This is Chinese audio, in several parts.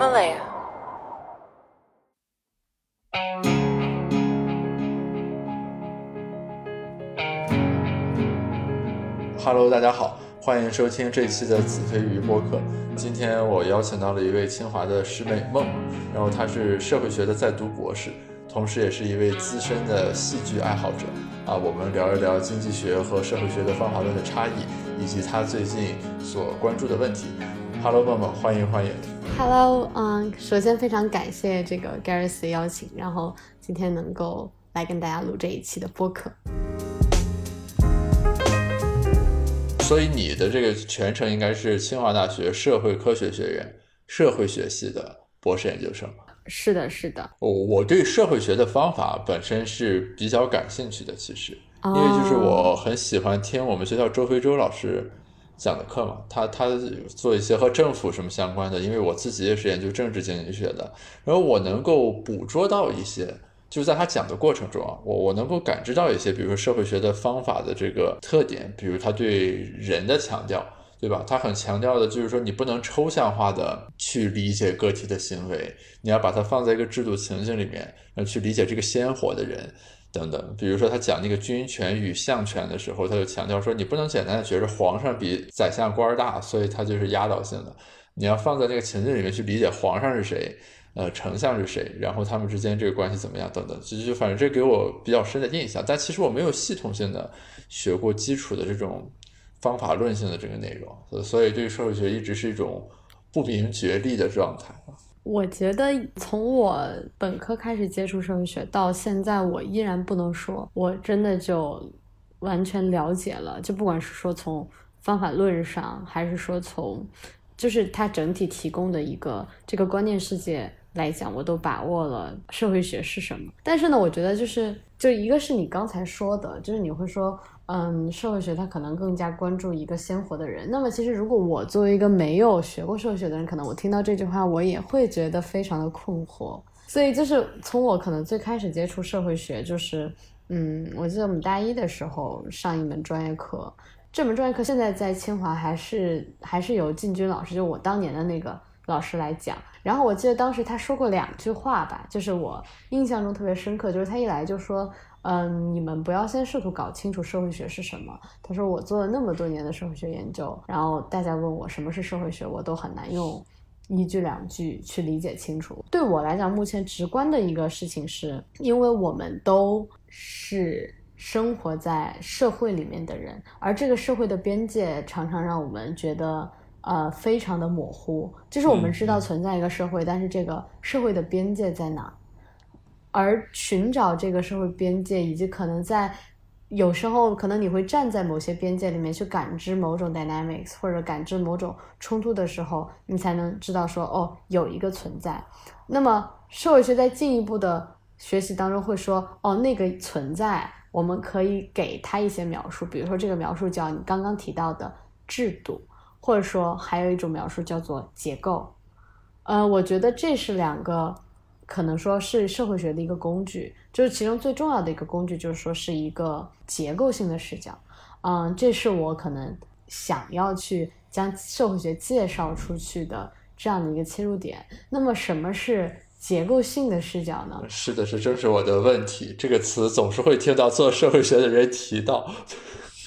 Malaya. Hello，大家好，欢迎收听这期的子非鱼播客。今天我邀请到了一位清华的师妹梦，然后她是社会学的在读博士，同时也是一位资深的戏剧爱好者。啊，我们聊一聊经济学和社会学的方法论的差异，以及她最近所关注的问题。Hello，梦梦，欢迎欢迎。Hello，嗯，首先非常感谢这个 Gareth 的邀请，然后今天能够来跟大家录这一期的播客。所以你的这个全程应该是清华大学社会科学学院社会学系的博士研究生。是的，是的，我我对社会学的方法本身是比较感兴趣的，其实，因因为就是我很喜欢听我们学校周飞舟老师讲的课嘛，他他做一些和政府什么相关的，因为我自己也是研究政治经济学的，然后我能够捕捉到一些。就是在他讲的过程中啊，我我能够感知到一些，比如说社会学的方法的这个特点，比如他对人的强调，对吧？他很强调的就是说，你不能抽象化的去理解个体的行为，你要把它放在一个制度情境里面，然后去理解这个鲜活的人等等。比如说他讲那个军权与相权的时候，他就强调说，你不能简单的觉着皇上比宰相官儿大，所以他就是压倒性的，你要放在那个情境里面去理解皇上是谁。呃，丞相是谁？然后他们之间这个关系怎么样？等等，就就反正这给我比较深的印象。但其实我没有系统性的学过基础的这种方法论性的这个内容，所以对社会学一直是一种不明觉厉的状态。我觉得从我本科开始接触社会学到现在，我依然不能说我真的就完全了解了。就不管是说从方法论上，还是说从就是它整体提供的一个这个观念世界。来讲，我都把握了社会学是什么。但是呢，我觉得就是，就一个是你刚才说的，就是你会说，嗯，社会学它可能更加关注一个鲜活的人。那么，其实如果我作为一个没有学过社会学的人，可能我听到这句话，我也会觉得非常的困惑。所以，就是从我可能最开始接触社会学，就是，嗯，我记得我们大一的时候上一门专业课，这门专业课现在在清华还是还是有进军老师，就我当年的那个老师来讲。然后我记得当时他说过两句话吧，就是我印象中特别深刻，就是他一来就说，嗯，你们不要先试图搞清楚社会学是什么。他说我做了那么多年的社会学研究，然后大家问我什么是社会学，我都很难用一句两句去理解清楚。对我来讲，目前直观的一个事情是，因为我们都是生活在社会里面的人，而这个社会的边界常常让我们觉得。呃，非常的模糊，就是我们知道存在一个社会，嗯、但是这个社会的边界在哪？而寻找这个社会边界，以及可能在有时候可能你会站在某些边界里面去感知某种 dynamics 或者感知某种冲突的时候，你才能知道说哦，有一个存在。那么社会学在进一步的学习当中会说哦，那个存在，我们可以给他一些描述，比如说这个描述叫你刚刚提到的制度。或者说，还有一种描述叫做结构，呃，我觉得这是两个可能说是社会学的一个工具，就是其中最重要的一个工具，就是说是一个结构性的视角，嗯，这是我可能想要去将社会学介绍出去的这样的一个切入点。那么，什么是结构性的视角呢？是的，是正是我的问题，这个词总是会听到做社会学的人提到。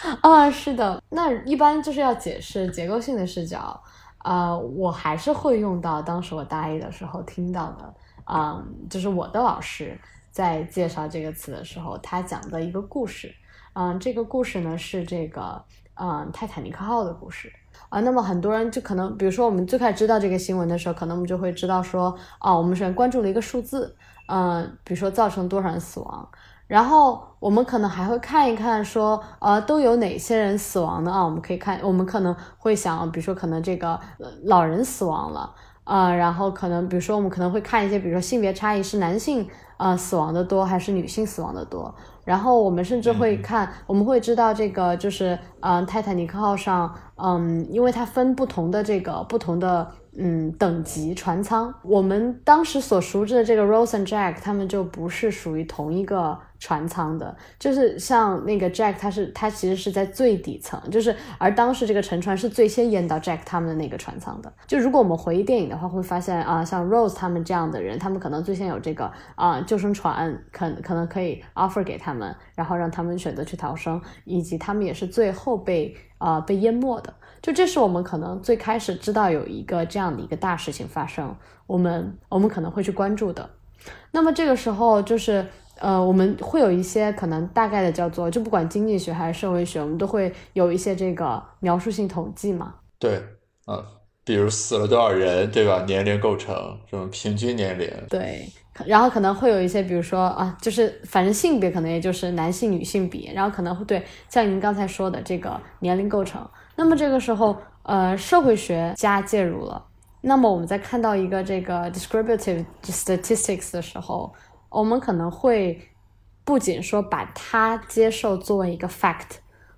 啊，是的，那一般就是要解释结构性的视角，呃，我还是会用到当时我大一的时候听到的，嗯，就是我的老师在介绍这个词的时候，他讲的一个故事，嗯，这个故事呢是这个，嗯，泰坦尼克号的故事。啊，那么很多人就可能，比如说我们最开始知道这个新闻的时候，可能我们就会知道说，啊，我们首先关注了一个数字，嗯，比如说造成多少人死亡。然后我们可能还会看一看，说，呃，都有哪些人死亡呢？啊，我们可以看，我们可能会想，比如说，可能这个、老人死亡了，啊、然后可能，比如说，我们可能会看一些，比如说性别差异是男性呃死亡的多还是女性死亡的多。然后我们甚至会看，我们会知道这个就是，嗯、泰坦尼克号上，嗯，因为它分不同的这个不同的嗯等级船舱，我们当时所熟知的这个 Rose and Jack，他们就不是属于同一个。船舱的，就是像那个 Jack，他是他其实是在最底层，就是而当时这个沉船是最先淹到 Jack 他们的那个船舱的。就如果我们回忆电影的话，会发现啊，像 Rose 他们这样的人，他们可能最先有这个啊救生船，可可能可以 offer 给他们，然后让他们选择去逃生，以及他们也是最后被啊被淹没的。就这是我们可能最开始知道有一个这样的一个大事情发生，我们我们可能会去关注的。那么这个时候就是。呃，我们会有一些可能大概的叫做，就不管经济学还是社会学，我们都会有一些这个描述性统计嘛。对，嗯，比如死了多少人，对吧？年龄构成，什么平均年龄？对，然后可能会有一些，比如说啊，就是反正性别可能也就是男性、女性比，然后可能会对像您刚才说的这个年龄构成。那么这个时候，呃，社会学家介入了。那么我们在看到一个这个 descriptive statistics 的时候。我们可能会不仅说把它接受作为一个 fact，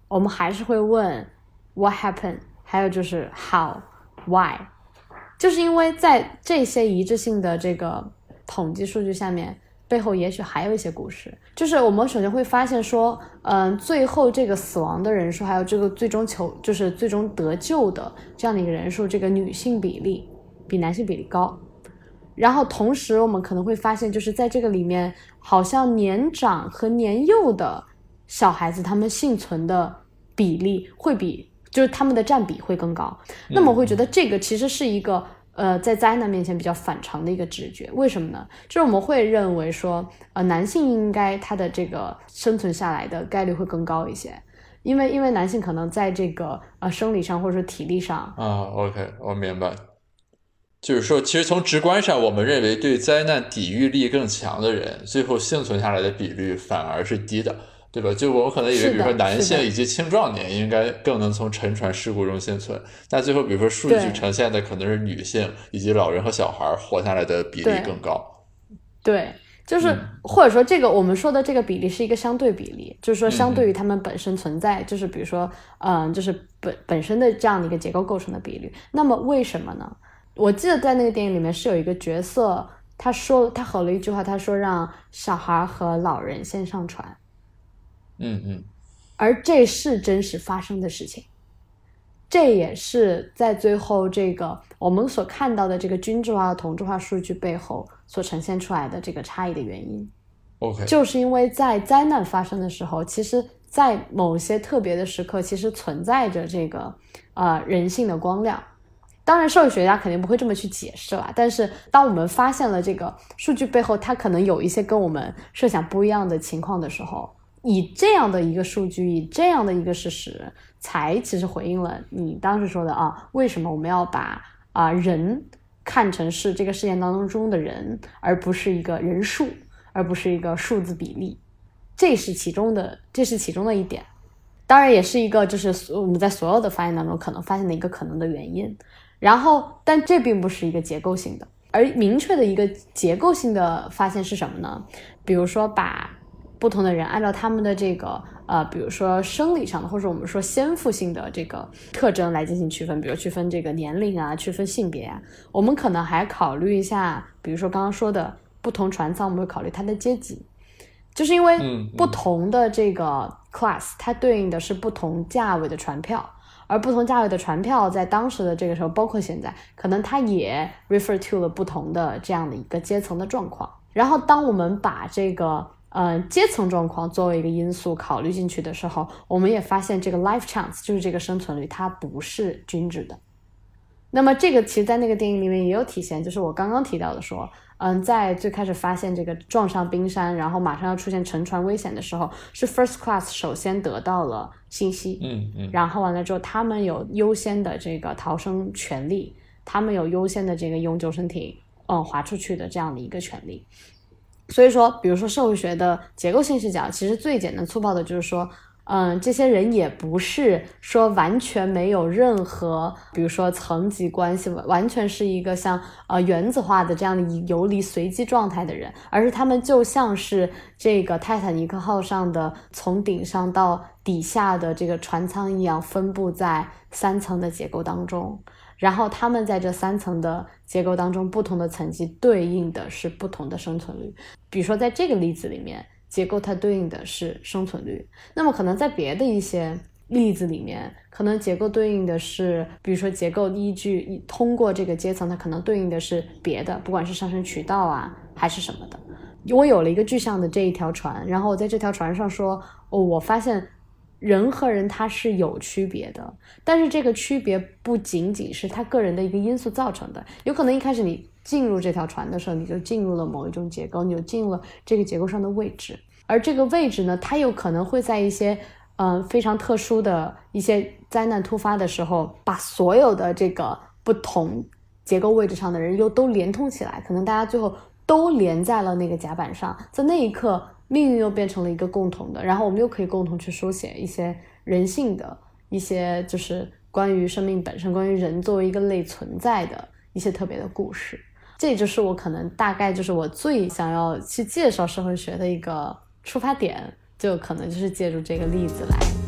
我们还是会问 what happened，还有就是 how，why，就是因为在这些一致性的这个统计数据下面，背后也许还有一些故事。就是我们首先会发现说，嗯，最后这个死亡的人数，还有这个最终求就是最终得救的这样的一个人数，这个女性比例比男性比例高。然后同时，我们可能会发现，就是在这个里面，好像年长和年幼的小孩子，他们幸存的比例会比，就是他们的占比会更高。那么我会觉得这个其实是一个，呃，在灾难面前比较反常的一个直觉。为什么呢？就是我们会认为说，呃，男性应该他的这个生存下来的概率会更高一些，因为因为男性可能在这个呃生理上或者说体力上啊，OK，我明白。就是说，其实从直观上，我们认为对灾难抵御力更强的人，最后幸存下来的比率反而是低的，对吧？就我们可能以为，比如说男性以及青壮年应该更能从沉船事故中幸存，但最后，比如说数据呈现的可能是女性以及老人和小孩活下来的比例更高。对，就是或者说这个我们说的这个比例是一个相对比例，就是说相对于他们本身存在，就是比如说，嗯，就是本本身的这样的一个结构构成的比率。那么为什么呢？我记得在那个电影里面是有一个角色，他说他吼了一句话，他说让小孩和老人先上船。嗯嗯，而这是真实发生的事情，这也是在最后这个我们所看到的这个均质化和同质化数据背后所呈现出来的这个差异的原因。OK，就是因为在灾难发生的时候，其实，在某些特别的时刻，其实存在着这个呃人性的光亮。当然，社会学家肯定不会这么去解释了。但是，当我们发现了这个数据背后，它可能有一些跟我们设想不一样的情况的时候，以这样的一个数据，以这样的一个事实，才其实回应了你当时说的啊，为什么我们要把啊人看成是这个事件当中的人，而不是一个人数，而不是一个数字比例？这是其中的，这是其中的一点。当然，也是一个就是我们在所有的发现当中可能发现的一个可能的原因。然后，但这并不是一个结构性的，而明确的一个结构性的发现是什么呢？比如说，把不同的人按照他们的这个呃，比如说生理上的，或者我们说先赋性的这个特征来进行区分，比如区分这个年龄啊，区分性别啊。我们可能还考虑一下，比如说刚刚说的不同船舱，我们会考虑它的阶级，就是因为不同的这个 class，它对应的是不同价位的船票。而不同价位的船票，在当时的这个时候，包括现在，可能它也 refer to 了不同的这样的一个阶层的状况。然后，当我们把这个呃阶层状况作为一个因素考虑进去的时候，我们也发现这个 life chance 就是这个生存率，它不是均值的。那么，这个其实，在那个电影里面也有体现，就是我刚刚提到的说。嗯，在最开始发现这个撞上冰山，然后马上要出现沉船危险的时候，是 First Class 首先得到了信息，嗯嗯，然后完了之后，他们有优先的这个逃生权利，他们有优先的这个用救生艇嗯划出去的这样的一个权利。所以说，比如说社会学的结构性视角，其实最简单粗暴的就是说，嗯，这些人也不是说完全没有任何，比如说层级关系，完全是一个像呃原子化的这样的游离随机状态的人，而是他们就像是这个泰坦尼克号上的从顶上到底下的这个船舱一样，分布在三层的结构当中，然后他们在这三层的结构当中，不同的层级对应的是不同的生存率，比如说在这个例子里面。结构它对应的是生存率，那么可能在别的一些例子里面，可能结构对应的是，比如说结构依据通过这个阶层，它可能对应的是别的，不管是上升渠道啊还是什么的。我有了一个具象的这一条船，然后我在这条船上说，哦，我发现人和人他是有区别的，但是这个区别不仅仅是他个人的一个因素造成的，有可能一开始你。进入这条船的时候，你就进入了某一种结构，你就进入了这个结构上的位置。而这个位置呢，它有可能会在一些嗯非常特殊的一些灾难突发的时候，把所有的这个不同结构位置上的人又都连通起来，可能大家最后都连在了那个甲板上，在那一刻，命运又变成了一个共同的，然后我们又可以共同去书写一些人性的一些，就是关于生命本身，关于人作为一个类存在的一些特别的故事。这就是我可能大概就是我最想要去介绍社会学的一个出发点，就可能就是借助这个例子来。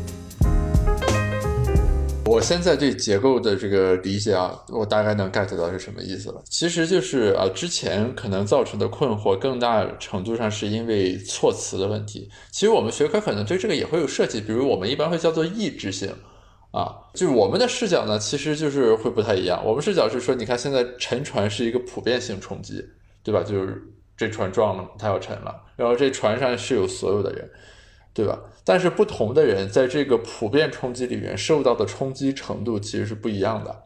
我现在对结构的这个理解啊，我大概能 get 到是什么意思了。其实就是啊，之前可能造成的困惑，更大程度上是因为措辞的问题。其实我们学科可能对这个也会有设计，比如我们一般会叫做抑制性。啊，就是我们的视角呢，其实就是会不太一样。我们视角是说，你看现在沉船是一个普遍性冲击，对吧？就是这船撞了，它要沉了，然后这船上是有所有的人，对吧？但是不同的人在这个普遍冲击里面受到的冲击程度其实是不一样的。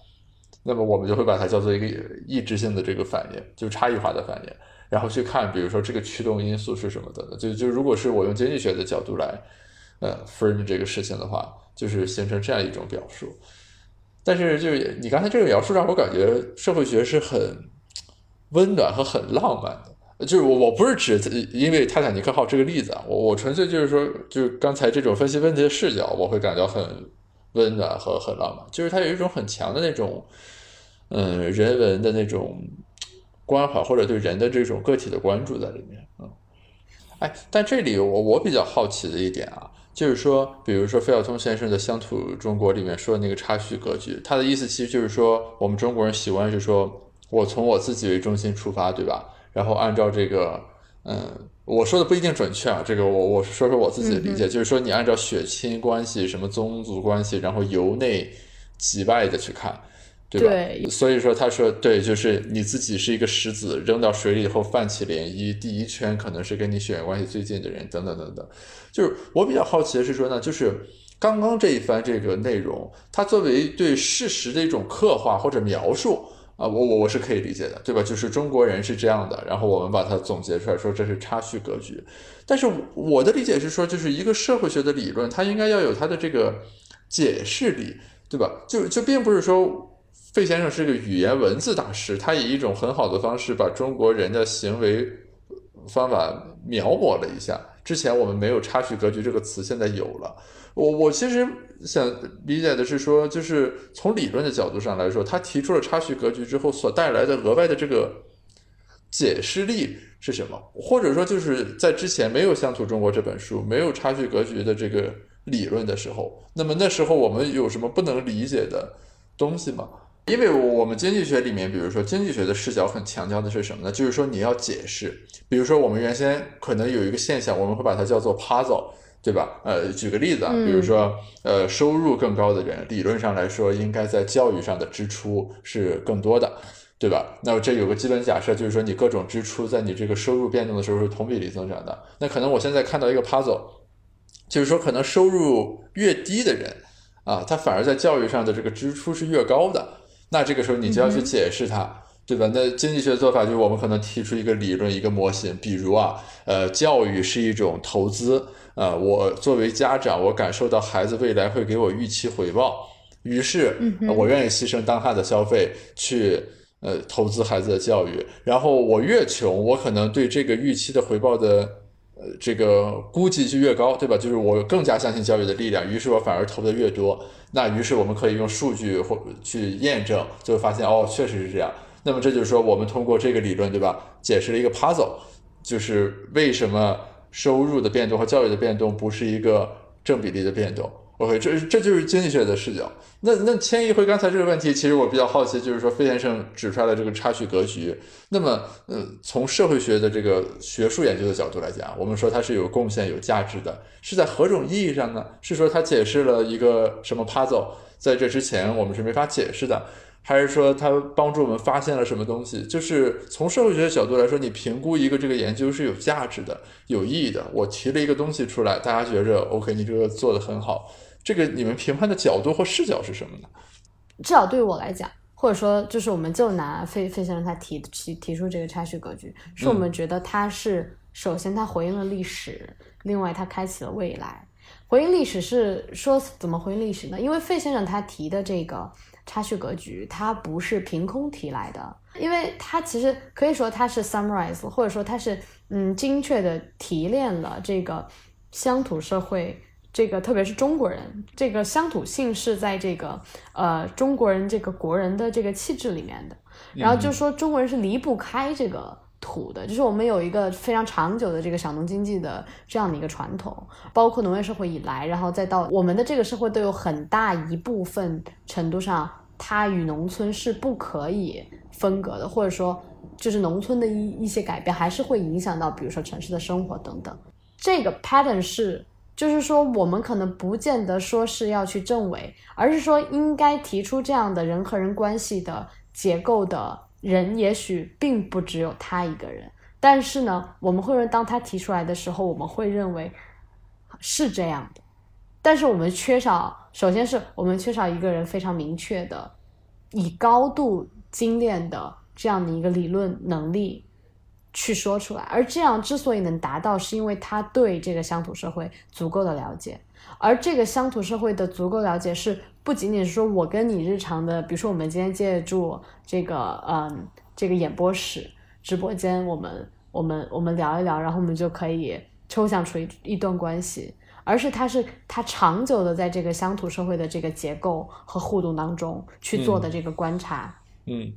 那么我们就会把它叫做一个抑制性的这个反应，就差异化的反应，然后去看，比如说这个驱动因素是什么的。就就如果是我用经济学的角度来呃 frame 这个事情的话。就是形成这样一种表述，但是就是你刚才这个描述让我感觉社会学是很温暖和很浪漫的。就是我我不是指因为泰坦尼克号这个例子啊，我我纯粹就是说，就是刚才这种分析问题的视角，我会感到很温暖和很浪漫。就是它有一种很强的那种嗯人文的那种关怀，或者对人的这种个体的关注在里面。嗯，哎，但这里我我比较好奇的一点啊。就是说，比如说费孝通先生的《乡土中国》里面说的那个差序格局，他的意思其实就是说，我们中国人习惯是说，我从我自己为中心出发，对吧？然后按照这个，嗯，我说的不一定准确啊，这个我我说说我自己的理解，就是说，你按照血亲关系、什么宗族关系，然后由内及外的去看。对吧？所以说，他说对，就是你自己是一个石子，扔到水里以后泛起涟漪，第一圈可能是跟你血缘关系最近的人，等等等等。就是我比较好奇的是说呢，就是刚刚这一番这个内容，它作为对事实的一种刻画或者描述啊，我我我是可以理解的，对吧？就是中国人是这样的，然后我们把它总结出来，说这是差序格局。但是我的理解是说，就是一个社会学的理论，它应该要有它的这个解释力，对吧？就就并不是说。费先生是个语言文字大师，他以一种很好的方式把中国人的行为方法描摹了一下。之前我们没有“差序格局”这个词，现在有了。我我其实想理解的是说，就是从理论的角度上来说，他提出了差序格局之后所带来的额外的这个解释力是什么？或者说，就是在之前没有《乡土中国》这本书，没有差序格局的这个理论的时候，那么那时候我们有什么不能理解的东西吗？因为我们经济学里面，比如说经济学的视角很强调的是什么呢？就是说你要解释，比如说我们原先可能有一个现象，我们会把它叫做 puzzle，对吧？呃，举个例子啊，比如说呃，收入更高的人，理论上来说应该在教育上的支出是更多的，对吧？那这有个基本假设，就是说你各种支出在你这个收入变动的时候是同比例增长的。那可能我现在看到一个 puzzle，就是说可能收入越低的人啊，他反而在教育上的这个支出是越高的。那这个时候你就要去解释它，对吧？那经济学做法就是我们可能提出一个理论、一个模型，比如啊，呃，教育是一种投资，呃，我作为家长，我感受到孩子未来会给我预期回报，于是我愿意牺牲当下的消费去呃投资孩子的教育。然后我越穷，我可能对这个预期的回报的呃，这个估计就越高，对吧？就是我更加相信教育的力量，于是我反而投的越多。那于是我们可以用数据或去验证，就发现哦，确实是这样。那么这就是说，我们通过这个理论，对吧？解释了一个 puzzle，就是为什么收入的变动和教育的变动不是一个正比例的变动。OK，这这就是经济学的视角。那那迁移回刚才这个问题，其实我比较好奇，就是说费先生指出来的这个差序格局。那么，呃，从社会学的这个学术研究的角度来讲，我们说它是有贡献、有价值的，是在何种意义上呢？是说它解释了一个什么 puzzle，在这之前我们是没法解释的。还是说它帮助我们发现了什么东西？就是从社会学的角度来说，你评估一个这个研究是有价值的、有意义的。我提了一个东西出来，大家觉着 OK，你这个做的很好。这个你们评判的角度或视角是什么呢？至少对于我来讲，或者说就是我们就拿费费先生他提提提出这个差序格局，是我们觉得他是首先他回应了历史，另外他开启了未来。回应历史是说怎么回应历史呢？因为费先生他提的这个。差序格局，它不是凭空提来的，因为它其实可以说它是 summarize，或者说它是嗯精确的提炼了这个乡土社会，这个特别是中国人，这个乡土性是在这个呃中国人这个国人的这个气质里面的，然后就说中国人是离不开这个。土的，就是我们有一个非常长久的这个小农经济的这样的一个传统，包括农业社会以来，然后再到我们的这个社会，都有很大一部分程度上，它与农村是不可以分割的，或者说，就是农村的一一些改变，还是会影响到，比如说城市的生活等等。这个 pattern 是，就是说，我们可能不见得说是要去证伪，而是说应该提出这样的人和人关系的结构的。人也许并不只有他一个人，但是呢，我们会认当他提出来的时候，我们会认为是这样的。但是我们缺少，首先是我们缺少一个人非常明确的、以高度精炼的这样的一个理论能力去说出来。而这样之所以能达到，是因为他对这个乡土社会足够的了解，而这个乡土社会的足够了解是。不仅仅是说我跟你日常的，比如说我们今天借助这个，嗯，这个演播室直播间，我们我们我们聊一聊，然后我们就可以抽象出一一段关系，而是它是它长久的在这个乡土社会的这个结构和互动当中去做的这个观察，嗯。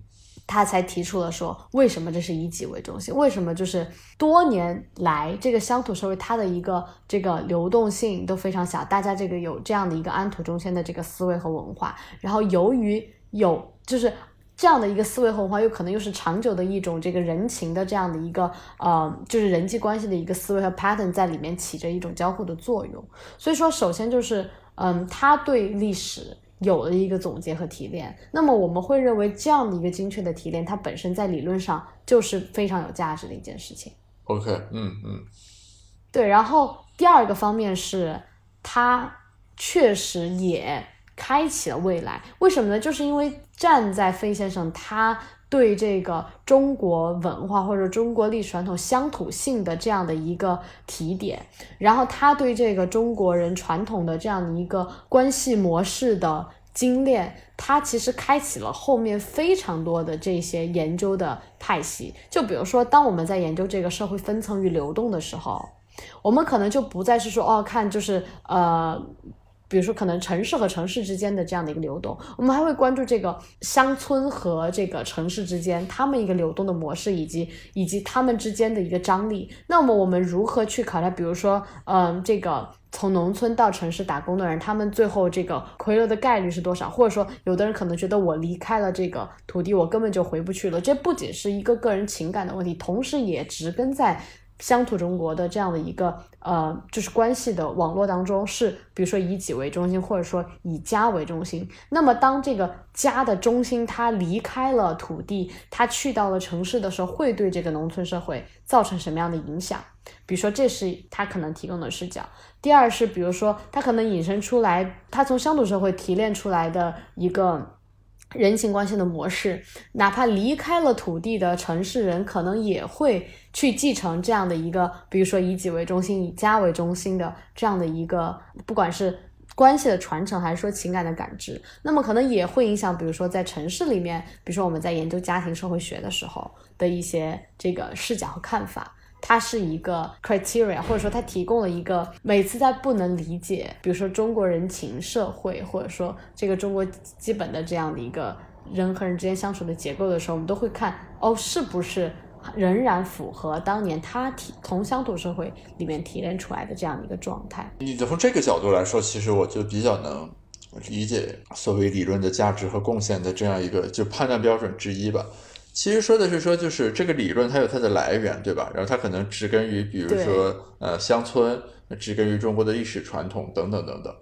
他才提出了说，为什么这是以己为中心？为什么就是多年来这个乡土社会它的一个这个流动性都非常小，大家这个有这样的一个安土中心的这个思维和文化，然后由于有就是这样的一个思维和文化，又可能又是长久的一种这个人情的这样的一个呃，就是人际关系的一个思维和 pattern 在里面起着一种交互的作用。所以说，首先就是嗯，他对历史。有了一个总结和提炼，那么我们会认为这样的一个精确的提炼，它本身在理论上就是非常有价值的一件事情。OK，嗯嗯，对。然后第二个方面是，它确实也开启了未来。为什么呢？就是因为站在费先生他。对这个中国文化或者中国历史传统乡土性的这样的一个提点，然后他对这个中国人传统的这样的一个关系模式的精炼，他其实开启了后面非常多的这些研究的派系。就比如说，当我们在研究这个社会分层与流动的时候，我们可能就不再是说哦，看就是呃。比如说，可能城市和城市之间的这样的一个流动，我们还会关注这个乡村和这个城市之间他们一个流动的模式，以及以及他们之间的一个张力。那么，我们如何去考察？比如说，嗯，这个从农村到城市打工的人，他们最后这个回流的概率是多少？或者说，有的人可能觉得我离开了这个土地，我根本就回不去了。这不仅是一个个人情感的问题，同时也植根在。乡土中国的这样的一个呃，就是关系的网络当中，是比如说以己为中心，或者说以家为中心。那么当这个家的中心它离开了土地，它去到了城市的时候，会对这个农村社会造成什么样的影响？比如说，这是他可能提供的视角。第二是，比如说他可能引申出来，他从乡土社会提炼出来的一个。人情关系的模式，哪怕离开了土地的城市人，可能也会去继承这样的一个，比如说以己为中心、以家为中心的这样的一个，不管是关系的传承，还是说情感的感知，那么可能也会影响，比如说在城市里面，比如说我们在研究家庭社会学的时候的一些这个视角和看法。它是一个 criteria，或者说它提供了一个每次在不能理解，比如说中国人情社会，或者说这个中国基本的这样的一个人和人之间相处的结构的时候，我们都会看哦，是不是仍然符合当年他提从乡土社会里面提炼出来的这样的一个状态。你就从这个角度来说，其实我就比较能理解所谓理论的价值和贡献的这样一个就判断标准之一吧。其实说的是说，就是这个理论它有它的来源，对吧？然后它可能植根于，比如说呃乡村，植根于中国的历史传统等等等等。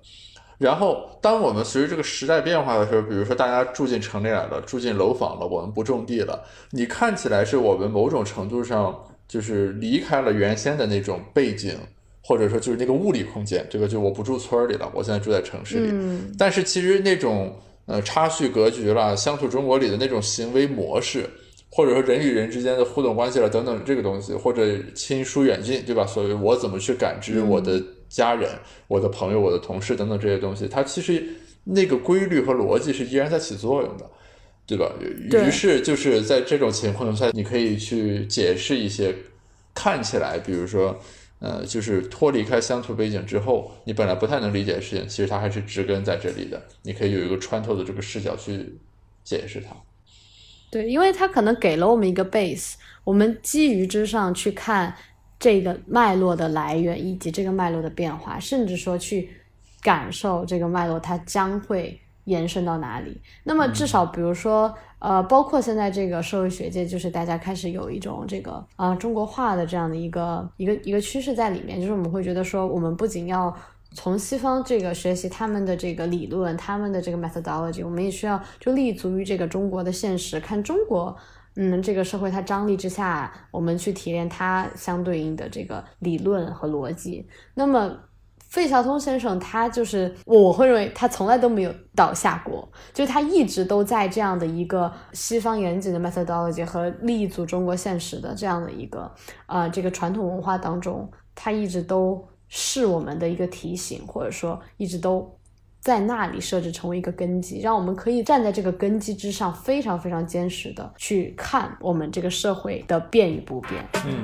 然后当我们随着这个时代变化的时候，比如说大家住进城里来了，住进楼房了，我们不种地了，你看起来是我们某种程度上就是离开了原先的那种背景，或者说就是那个物理空间。这个就我不住村里了，我现在住在城市里。但是其实那种呃差序格局啦，乡土中国里的那种行为模式。或者说人与人之间的互动关系了等等这个东西，或者亲疏远近，对吧？所谓我怎么去感知我的家人、我的朋友、我的同事等等这些东西，它其实那个规律和逻辑是依然在起作用的，对吧？于是就是在这种情况下，你可以去解释一些看起来，比如说，呃，就是脱离开乡土背景之后，你本来不太能理解的事情，其实它还是植根在这里的，你可以有一个穿透的这个视角去解释它。对，因为它可能给了我们一个 base，我们基于之上去看这个脉络的来源以及这个脉络的变化，甚至说去感受这个脉络它将会延伸到哪里。那么至少，比如说，呃，包括现在这个社会学界，就是大家开始有一种这个啊中国化的这样的一个一个一个趋势在里面，就是我们会觉得说，我们不仅要。从西方这个学习他们的这个理论，他们的这个 methodology，我们也需要就立足于这个中国的现实，看中国，嗯，这个社会它张力之下，我们去提炼它相对应的这个理论和逻辑。那么费孝通先生他就是我会认为他从来都没有倒下过，就他一直都在这样的一个西方严谨的 methodology 和立足中国现实的这样的一个呃这个传统文化当中，他一直都。是我们的一个提醒，或者说一直都在那里设置成为一个根基，让我们可以站在这个根基之上，非常非常坚实的去看我们这个社会的变与不变。嗯，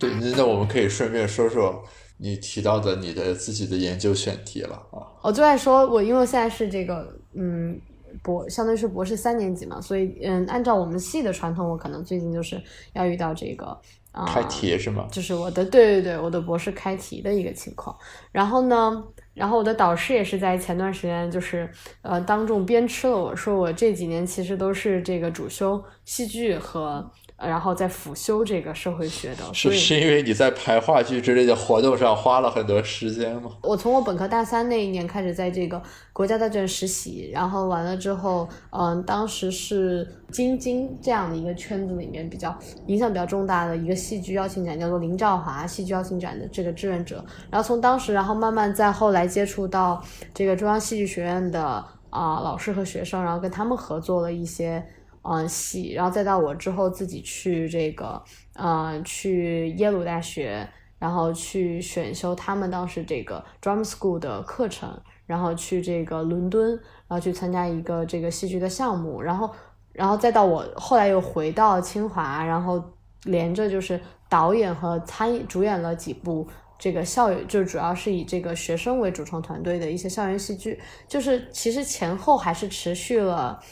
对，那我们可以顺便说说你提到的你的自己的研究选题了啊。我最爱说，我因为现在是这个，嗯。博相当于是博士三年级嘛，所以嗯，按照我们系的传统，我可能最近就是要遇到这个啊，开题是吗？就是我的对对对，我的博士开题的一个情况。然后呢，然后我的导师也是在前段时间就是呃当众鞭笞了我说我这几年其实都是这个主修戏剧和。然后再辅修这个社会学的，是是因为你在排话剧之类的活动上花了很多时间吗？我从我本科大三那一年开始在这个国家大剧院实习，然后完了之后，嗯，当时是京津这样的一个圈子里面比较影响比较重大的一个戏剧邀请展，叫做林兆华戏剧邀请展的这个志愿者。然后从当时，然后慢慢在后来接触到这个中央戏剧学院的啊老师和学生，然后跟他们合作了一些。嗯，戏，然后再到我之后自己去这个，嗯，去耶鲁大学，然后去选修他们当时这个 drum school 的课程，然后去这个伦敦，然后去参加一个这个戏剧的项目，然后，然后再到我后来又回到清华，然后连着就是导演和参主演了几部这个校园，就主要是以这个学生为主创团队的一些校园戏剧，就是其实前后还是持续了。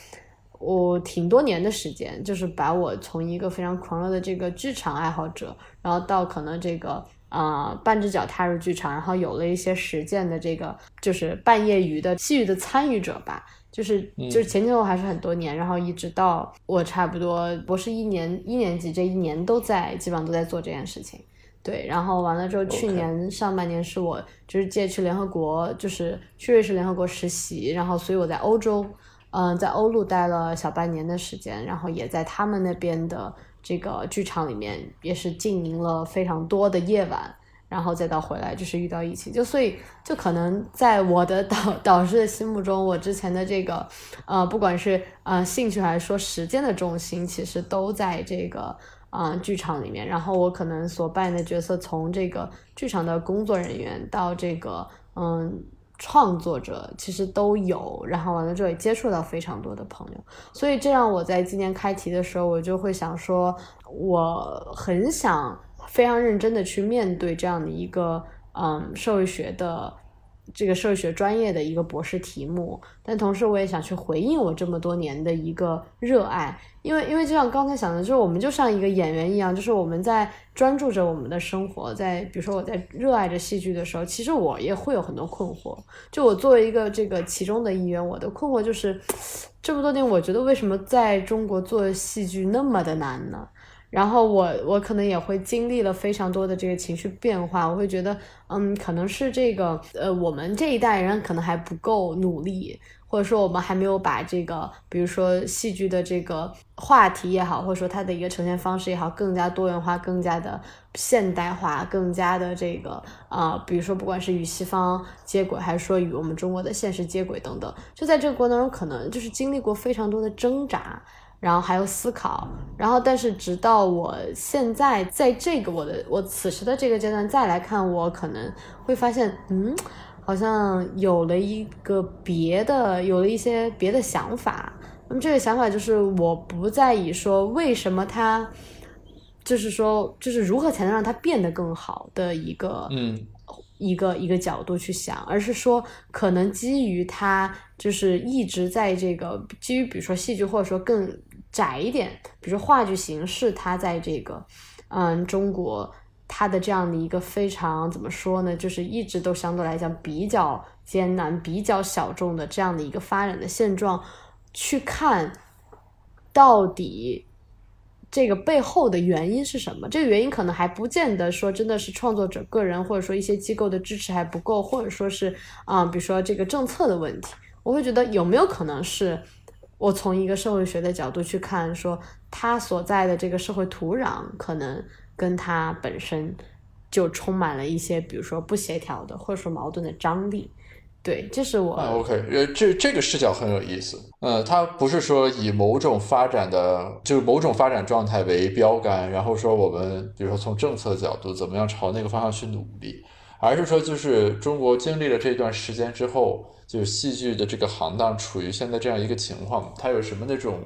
我挺多年的时间，就是把我从一个非常狂热的这个剧场爱好者，然后到可能这个啊半只脚踏入剧场，然后有了一些实践的这个就是半业余的戏剧的参与者吧，就是就是前前后后还是很多年，然后一直到我差不多博士一年一年级这一年都在基本上都在做这件事情，对，然后完了之后去年上半年是我就是借去联合国，就是去瑞士联合国实习，然后所以我在欧洲。嗯，在欧陆待了小半年的时间，然后也在他们那边的这个剧场里面，也是经营了非常多的夜晚，然后再到回来就是遇到疫情，就所以就可能在我的导 导师的心目中，我之前的这个呃，不管是呃兴趣还是说时间的重心，其实都在这个啊剧场里面，然后我可能所扮演的角色，从这个剧场的工作人员到这个嗯。创作者其实都有，然后完了之后也接触到非常多的朋友，所以这让我在今年开题的时候，我就会想说，我很想非常认真的去面对这样的一个嗯社会学的。这个社会学专业的一个博士题目，但同时我也想去回应我这么多年的一个热爱，因为因为就像刚才想的，就是我们就像一个演员一样，就是我们在专注着我们的生活，在比如说我在热爱着戏剧的时候，其实我也会有很多困惑。就我作为一个这个其中的一员，我的困惑就是 这么多年，我觉得为什么在中国做戏剧那么的难呢？然后我我可能也会经历了非常多的这个情绪变化，我会觉得，嗯，可能是这个，呃，我们这一代人可能还不够努力，或者说我们还没有把这个，比如说戏剧的这个话题也好，或者说它的一个呈现方式也好，更加多元化，更加的现代化，更加的这个，啊，比如说不管是与西方接轨，还是说与我们中国的现实接轨等等，就在这个过程中，可能就是经历过非常多的挣扎。然后还有思考，然后但是直到我现在在这个我的我此时的这个阶段再来看，我可能会发现，嗯，好像有了一个别的，有了一些别的想法。那么这个想法就是我不再以说为什么他，就是说就是如何才能让他变得更好的一个，嗯，一个一个角度去想，而是说可能基于他就是一直在这个基于比如说戏剧或者说更。窄一点，比如说话剧形式，它在这个，嗯，中国它的这样的一个非常怎么说呢，就是一直都相对来讲比较艰难、比较小众的这样的一个发展的现状，去看到底这个背后的原因是什么？这个原因可能还不见得说真的是创作者个人，或者说一些机构的支持还不够，或者说是啊，比如说这个政策的问题，我会觉得有没有可能是？我从一个社会学的角度去看，说他所在的这个社会土壤，可能跟他本身就充满了一些，比如说不协调的，或者说矛盾的张力。对，这是我。OK，呃，这这个视角很有意思。呃，他不是说以某种发展的，就是某种发展状态为标杆，然后说我们，比如说从政策角度怎么样朝那个方向去努力，而是说就是中国经历了这段时间之后。就是戏剧的这个行当处于现在这样一个情况，它有什么那种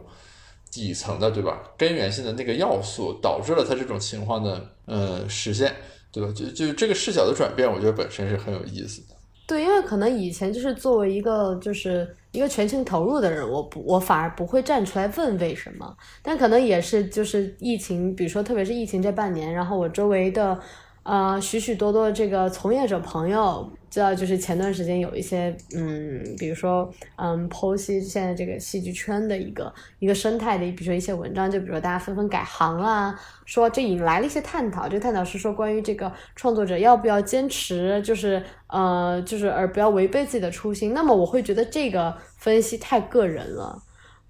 底层的，对吧？根源性的那个要素导致了它这种情况的呃实现，对吧？就就这个视角的转变，我觉得本身是很有意思的。对，因为可能以前就是作为一个就是一个全情投入的人，我不我反而不会站出来问为什么，但可能也是就是疫情，比如说特别是疫情这半年，然后我周围的。呃，许许多多这个从业者朋友知道，就是前段时间有一些，嗯，比如说，嗯，剖析现在这个戏剧圈的一个一个生态的，比如说一些文章，就比如说大家纷纷改行啊，说这引来了一些探讨。这个探讨是说关于这个创作者要不要坚持，就是呃，就是而不要违背自己的初心。那么我会觉得这个分析太个人了，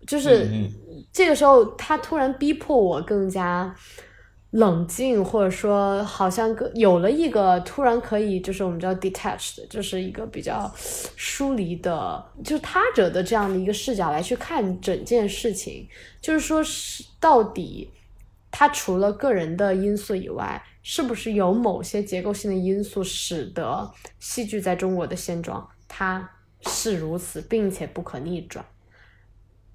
就是这个时候他突然逼迫我更加。冷静，或者说好像个有了一个突然可以，就是我们叫 detached，就是一个比较疏离的，就是他者的这样的一个视角来去看整件事情。就是说，是到底他除了个人的因素以外，是不是有某些结构性的因素使得戏剧在中国的现状它是如此，并且不可逆转？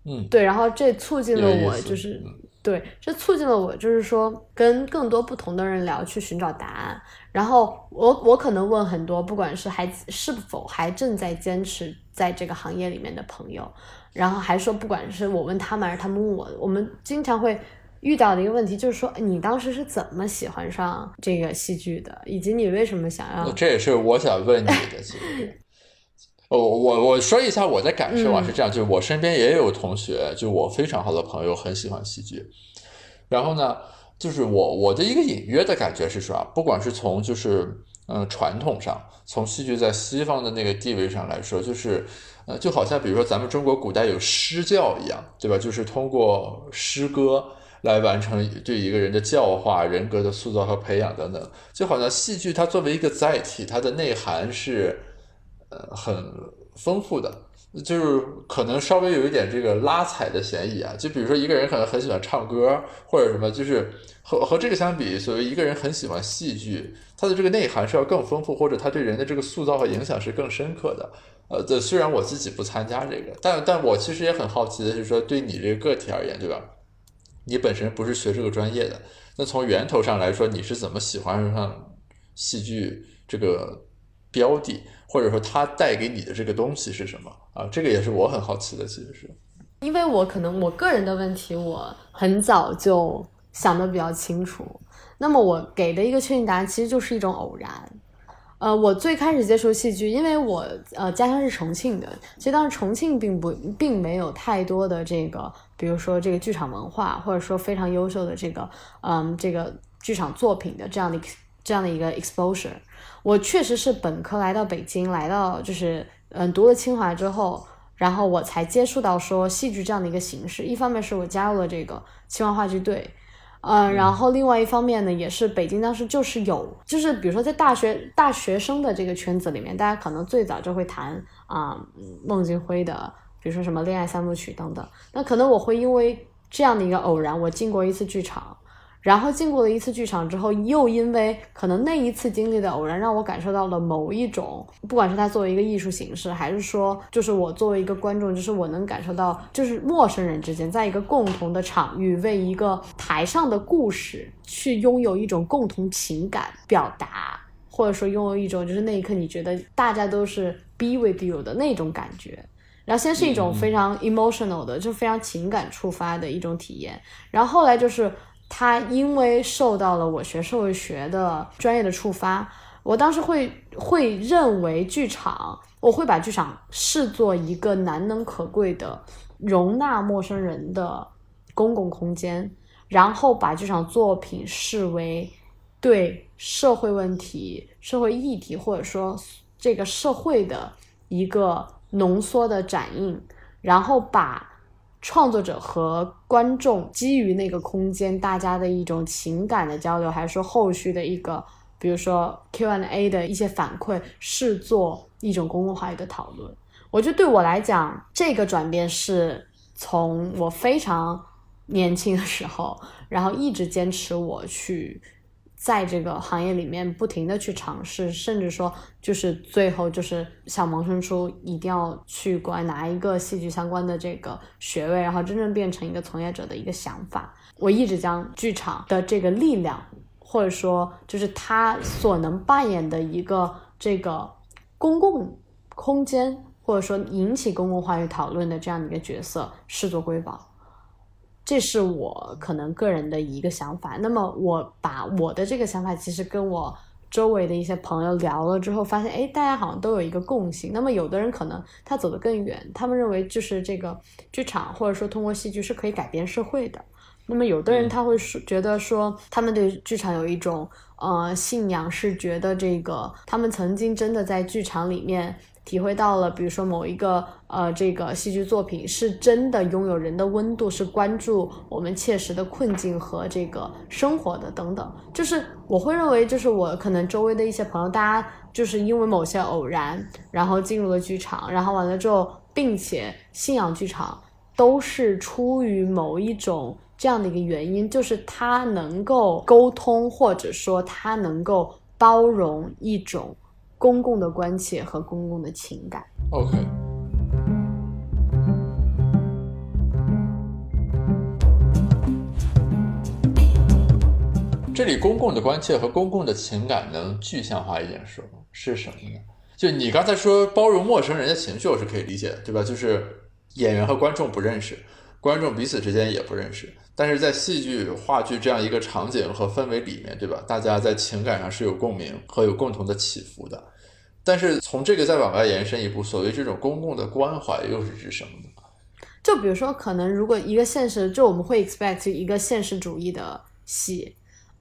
嗯，对，然后这促进了我就是。对，这促进了我，就是说跟更多不同的人聊，去寻找答案。然后我我可能问很多，不管是还是否还正在坚持在这个行业里面的朋友，然后还说不管是我问他们，还是他们问我，我们经常会遇到的一个问题就是说，你当时是怎么喜欢上这个戏剧的，以及你为什么想要？这也是我想问你的，其实。哦，我我说一下我的感受啊，是这样，就是我身边也有同学，就我非常好的朋友很喜欢戏剧，然后呢，就是我我的一个隐约的感觉是说啊，不管是从就是嗯传统上，从戏剧在西方的那个地位上来说，就是呃就好像比如说咱们中国古代有诗教一样，对吧？就是通过诗歌来完成对一个人的教化、人格的塑造和培养等等，就好像戏剧它作为一个载体，它的内涵是。呃，很丰富的，就是可能稍微有一点这个拉踩的嫌疑啊。就比如说一个人可能很喜欢唱歌或者什么，就是和和这个相比，所谓一个人很喜欢戏剧，它的这个内涵是要更丰富，或者他对人的这个塑造和影响是更深刻的。呃，这虽然我自己不参加这个，但但我其实也很好奇的是说，对你这个个体而言，对吧？你本身不是学这个专业的，那从源头上来说，你是怎么喜欢上戏剧这个标的，或者说它带给你的这个东西是什么啊？这个也是我很好奇的，其实是。因为我可能我个人的问题，我很早就想的比较清楚，那么我给的一个确定答案其实就是一种偶然。呃，我最开始接触戏剧，因为我呃家乡是重庆的，其实当时重庆并不并没有太多的这个，比如说这个剧场文化，或者说非常优秀的这个嗯这个剧场作品的这样的这样的一个 exposure。我确实是本科来到北京，来到就是嗯读了清华之后，然后我才接触到说戏剧这样的一个形式。一方面是我加入了这个清华话剧队。嗯，然后另外一方面呢，也是北京当时就是有，就是比如说在大学大学生的这个圈子里面，大家可能最早就会谈啊孟京辉的，比如说什么恋爱三部曲等等。那可能我会因为这样的一个偶然，我进过一次剧场。然后经过了一次剧场之后，又因为可能那一次经历的偶然，让我感受到了某一种，不管是它作为一个艺术形式，还是说就是我作为一个观众，就是我能感受到，就是陌生人之间在一个共同的场域，为一个台上的故事去拥有一种共同情感表达，或者说拥有一种就是那一刻你觉得大家都是 be with you 的那种感觉。然后先是一种非常 emotional 的，就非常情感触发的一种体验，然后后来就是。他因为受到了我学社会学的专业的触发，我当时会会认为剧场，我会把剧场视作一个难能可贵的容纳陌生人的公共空间，然后把剧场作品视为对社会问题、社会议题或者说这个社会的一个浓缩的展映，然后把。创作者和观众基于那个空间，大家的一种情感的交流，还是说后续的一个，比如说 Q&A 的一些反馈，视作一种公共话语的讨论。我觉得对我来讲，这个转变是从我非常年轻的时候，然后一直坚持我去。在这个行业里面不停的去尝试，甚至说就是最后就是想萌生出一定要去国外拿一个戏剧相关的这个学位，然后真正变成一个从业者的一个想法。我一直将剧场的这个力量，或者说就是它所能扮演的一个这个公共空间，或者说引起公共话语讨论的这样的一个角色视作瑰宝。这是我可能个人的一个想法。那么我把我的这个想法，其实跟我周围的一些朋友聊了之后，发现，哎，大家好像都有一个共性。那么有的人可能他走得更远，他们认为就是这个剧场或者说通过戏剧是可以改变社会的。那么有的人他会说，觉得说他们对剧场有一种呃信仰，是觉得这个他们曾经真的在剧场里面。体会到了，比如说某一个呃，这个戏剧作品是真的拥有人的温度，是关注我们切实的困境和这个生活的等等。就是我会认为，就是我可能周围的一些朋友，大家就是因为某些偶然，然后进入了剧场，然后完了之后，并且信仰剧场，都是出于某一种这样的一个原因，就是它能够沟通，或者说它能够包容一种。公共的关切和公共的情感。OK，这里公共的关切和公共的情感能具象化一点说吗？是什么呢？就你刚才说包容陌生人的情绪，我是可以理解的，对吧？就是演员和观众不认识，观众彼此之间也不认识。但是在戏剧、话剧这样一个场景和氛围里面，对吧？大家在情感上是有共鸣和有共同的起伏的。但是从这个再往外延伸一步，所谓这种公共的关怀又是指什么呢？就比如说，可能如果一个现实，就我们会 expect 一个现实主义的戏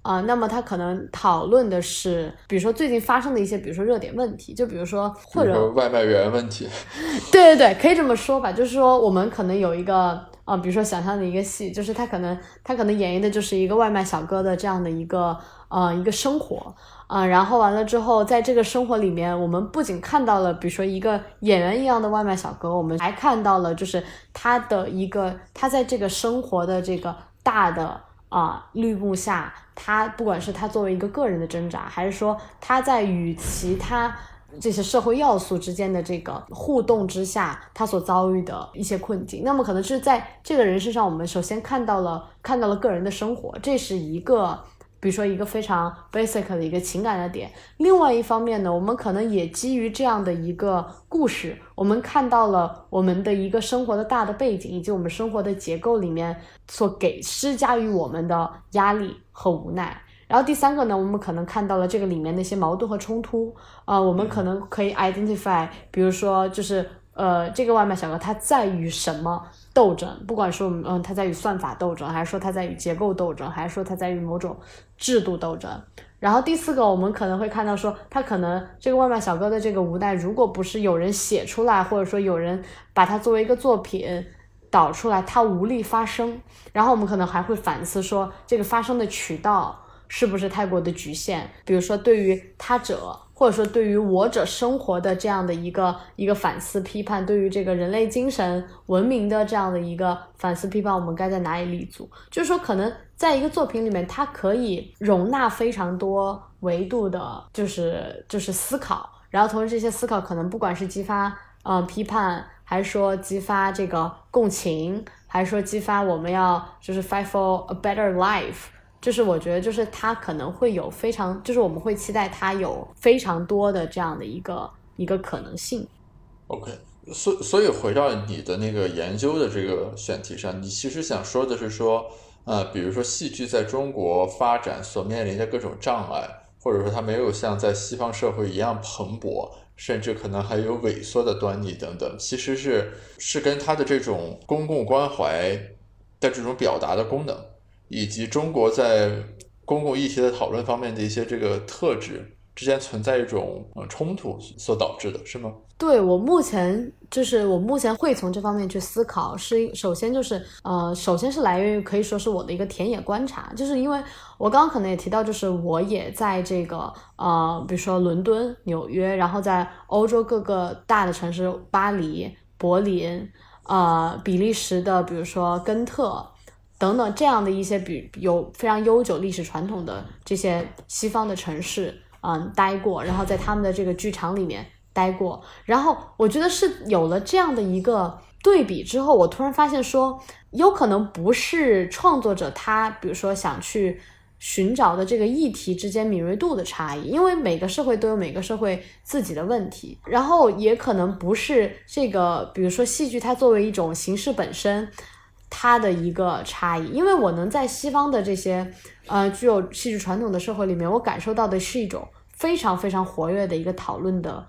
啊，那么他可能讨论的是，比如说最近发生的一些，比如说热点问题，就比如说或者外卖员问题。对对对，可以这么说吧，就是说我们可能有一个。啊，比如说想象的一个戏，就是他可能他可能演绎的就是一个外卖小哥的这样的一个呃一个生活啊，然后完了之后，在这个生活里面，我们不仅看到了比如说一个演员一样的外卖小哥，我们还看到了就是他的一个他在这个生活的这个大的啊绿幕下，他不管是他作为一个个人的挣扎，还是说他在与其他。这些社会要素之间的这个互动之下，他所遭遇的一些困境，那么可能是在这个人身上，我们首先看到了看到了个人的生活，这是一个，比如说一个非常 basic 的一个情感的点。另外一方面呢，我们可能也基于这样的一个故事，我们看到了我们的一个生活的大的背景，以及我们生活的结构里面所给施加于我们的压力和无奈。然后第三个呢，我们可能看到了这个里面的一些矛盾和冲突，啊，我们可能可以 identify，比如说就是呃，这个外卖小哥他在与什么斗争，不管说嗯他在与算法斗争，还是说他在与结构斗争，还是说他在与某种制度斗争。然后第四个，我们可能会看到说，他可能这个外卖小哥的这个无奈，如果不是有人写出来，或者说有人把它作为一个作品导出来，他无力发声。然后我们可能还会反思说，这个发声的渠道。是不是太过的局限？比如说，对于他者，或者说对于我者生活的这样的一个一个反思批判，对于这个人类精神文明的这样的一个反思批判，我们该在哪里立足？就是说，可能在一个作品里面，它可以容纳非常多维度的，就是就是思考，然后同时这些思考可能不管是激发呃批判，还是说激发这个共情，还是说激发我们要就是 fight for a better life。就是我觉得，就是他可能会有非常，就是我们会期待他有非常多的这样的一个一个可能性。OK，所所以回到你的那个研究的这个选题上，你其实想说的是说，呃，比如说戏剧在中国发展所面临的各种障碍，或者说它没有像在西方社会一样蓬勃，甚至可能还有萎缩的端倪等等，其实是是跟它的这种公共关怀的这种表达的功能。以及中国在公共议题的讨论方面的一些这个特质之间存在一种呃冲突所导致的是吗？对我目前就是我目前会从这方面去思考，是首先就是呃，首先是来源于可以说是我的一个田野观察，就是因为我刚刚可能也提到，就是我也在这个呃，比如说伦敦、纽约，然后在欧洲各个大的城市，巴黎、柏林，呃，比利时的，比如说根特。等等，这样的一些比有非常悠久历史传统的这些西方的城市，嗯，待过，然后在他们的这个剧场里面待过，然后我觉得是有了这样的一个对比之后，我突然发现说，有可能不是创作者他，比如说想去寻找的这个议题之间敏锐度的差异，因为每个社会都有每个社会自己的问题，然后也可能不是这个，比如说戏剧它作为一种形式本身。它的一个差异，因为我能在西方的这些呃具有戏剧传统的社会里面，我感受到的是一种非常非常活跃的一个讨论的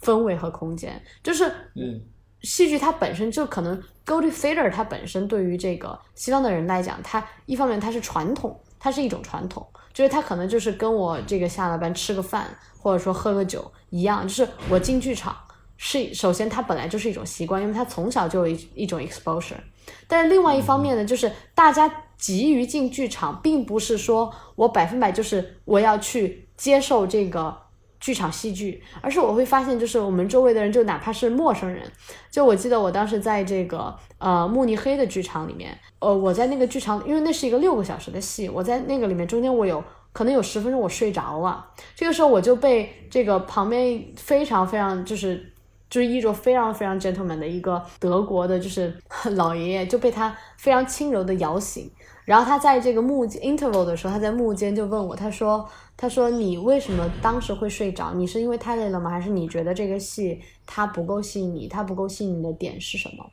氛围和空间。就是嗯，戏剧它本身就可能 go to theater，它本身对于这个西方的人来讲，它一方面它是传统，它是一种传统，就是它可能就是跟我这个下了班吃个饭或者说喝个酒一样，就是我进剧场是首先它本来就是一种习惯，因为它从小就有一一种 exposure。但是另外一方面呢，就是大家急于进剧场，并不是说我百分百就是我要去接受这个剧场戏剧，而是我会发现，就是我们周围的人，就哪怕是陌生人，就我记得我当时在这个呃慕尼黑的剧场里面，呃，我在那个剧场，因为那是一个六个小时的戏，我在那个里面中间我有可能有十分钟我睡着了，这个时候我就被这个旁边非常非常就是。就是衣着非常非常 gentleman 的一个德国的，就是老爷爷就被他非常轻柔的摇醒，然后他在这个幕 interval 的时候，他在幕间就问我，他说，他说你为什么当时会睡着？你是因为太累了吗？还是你觉得这个戏它不够吸引你？它不够吸引你的点是什么？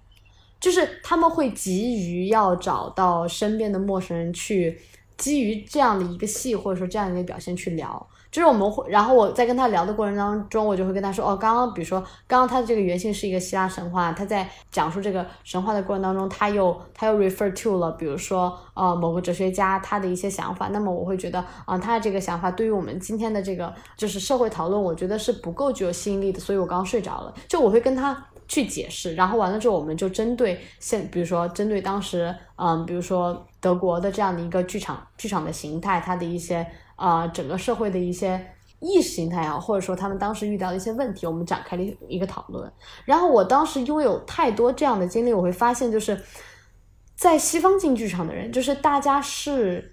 就是他们会急于要找到身边的陌生人去，基于这样的一个戏或者说这样一个表现去聊。就是我们会，然后我在跟他聊的过程当中，我就会跟他说，哦，刚刚比如说，刚刚他的这个原型是一个希腊神话，他在讲述这个神话的过程当中，他又他又 refer to 了，比如说，呃，某个哲学家他的一些想法，那么我会觉得，啊，他的这个想法对于我们今天的这个就是社会讨论，我觉得是不够具有吸引力的，所以我刚刚睡着了。就我会跟他去解释，然后完了之后，我们就针对现，比如说针对当时，嗯，比如说德国的这样的一个剧场剧场的形态，它的一些啊整个社会的一些意识形态啊，或者说他们当时遇到的一些问题，我们展开了一个讨论。然后我当时拥有太多这样的经历，我会发现就是在西方进剧场的人，就是大家是。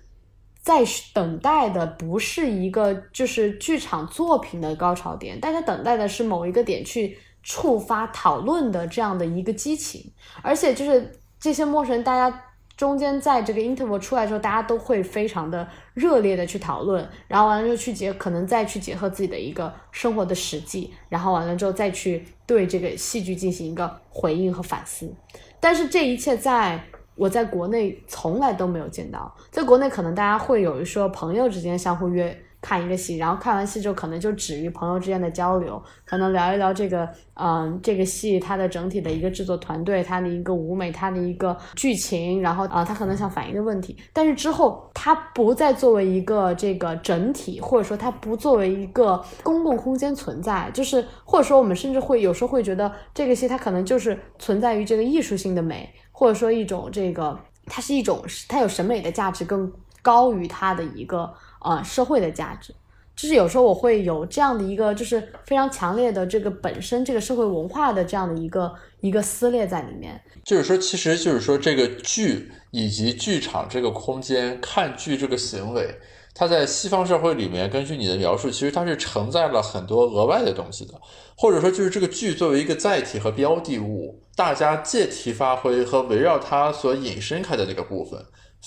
在等待的不是一个就是剧场作品的高潮点，大家等待的是某一个点去触发讨论的这样的一个激情，而且就是这些陌生人，大家中间在这个 interval 出来之后，大家都会非常的热烈的去讨论，然后完了之后去结，可能再去结合自己的一个生活的实际，然后完了之后再去对这个戏剧进行一个回应和反思，但是这一切在。我在国内从来都没有见到，在国内可能大家会有一说朋友之间相互约看一个戏，然后看完戏之后可能就止于朋友之间的交流，可能聊一聊这个，嗯，这个戏它的整体的一个制作团队，它的一个舞美，它的一个剧情，然后啊，他可能想反映的问题，但是之后它不再作为一个这个整体，或者说它不作为一个公共空间存在，就是或者说我们甚至会有时候会觉得这个戏它可能就是存在于这个艺术性的美。或者说一种这个，它是一种，它有审美的价值更高于它的一个呃社会的价值。就是有时候我会有这样的一个，就是非常强烈的这个本身这个社会文化的这样的一个一个撕裂在里面。就是说，其实就是说这个剧以及剧场这个空间看剧这个行为。它在西方社会里面，根据你的描述，其实它是承载了很多额外的东西的，或者说就是这个剧作为一个载体和标的物，大家借题发挥和围绕它所引申开的那个部分，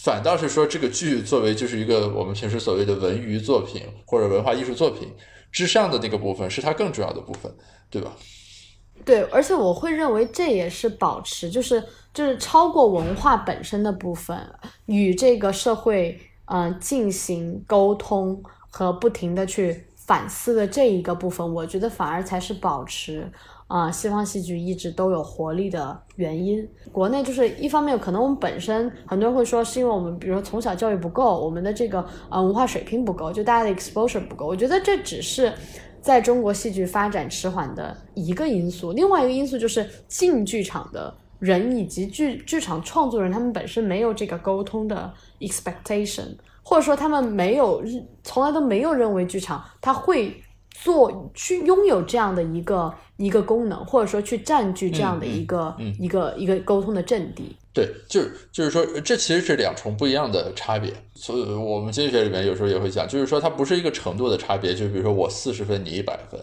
反倒是说这个剧作为就是一个我们平时所谓的文娱作品或者文化艺术作品之上的那个部分，是它更重要的部分，对吧？对，而且我会认为这也是保持，就是就是超过文化本身的部分与这个社会。嗯，进行沟通和不停的去反思的这一个部分，我觉得反而才是保持啊西方戏剧一直都有活力的原因。国内就是一方面，可能我们本身很多人会说是因为我们，比如说从小教育不够，我们的这个呃文化水平不够，就大家的 exposure 不够。我觉得这只是在中国戏剧发展迟缓的一个因素。另外一个因素就是进剧场的。人以及剧剧场创作人，他们本身没有这个沟通的 expectation，或者说他们没有从来都没有认为剧场它会做去拥有这样的一个一个功能，或者说去占据这样的一个一个一个沟通的阵地。对，就是就是说，这其实是两重不一样的差别。所以我们经济学里面有时候也会讲，就是说它不是一个程度的差别，就比如说我四十分，你一百分。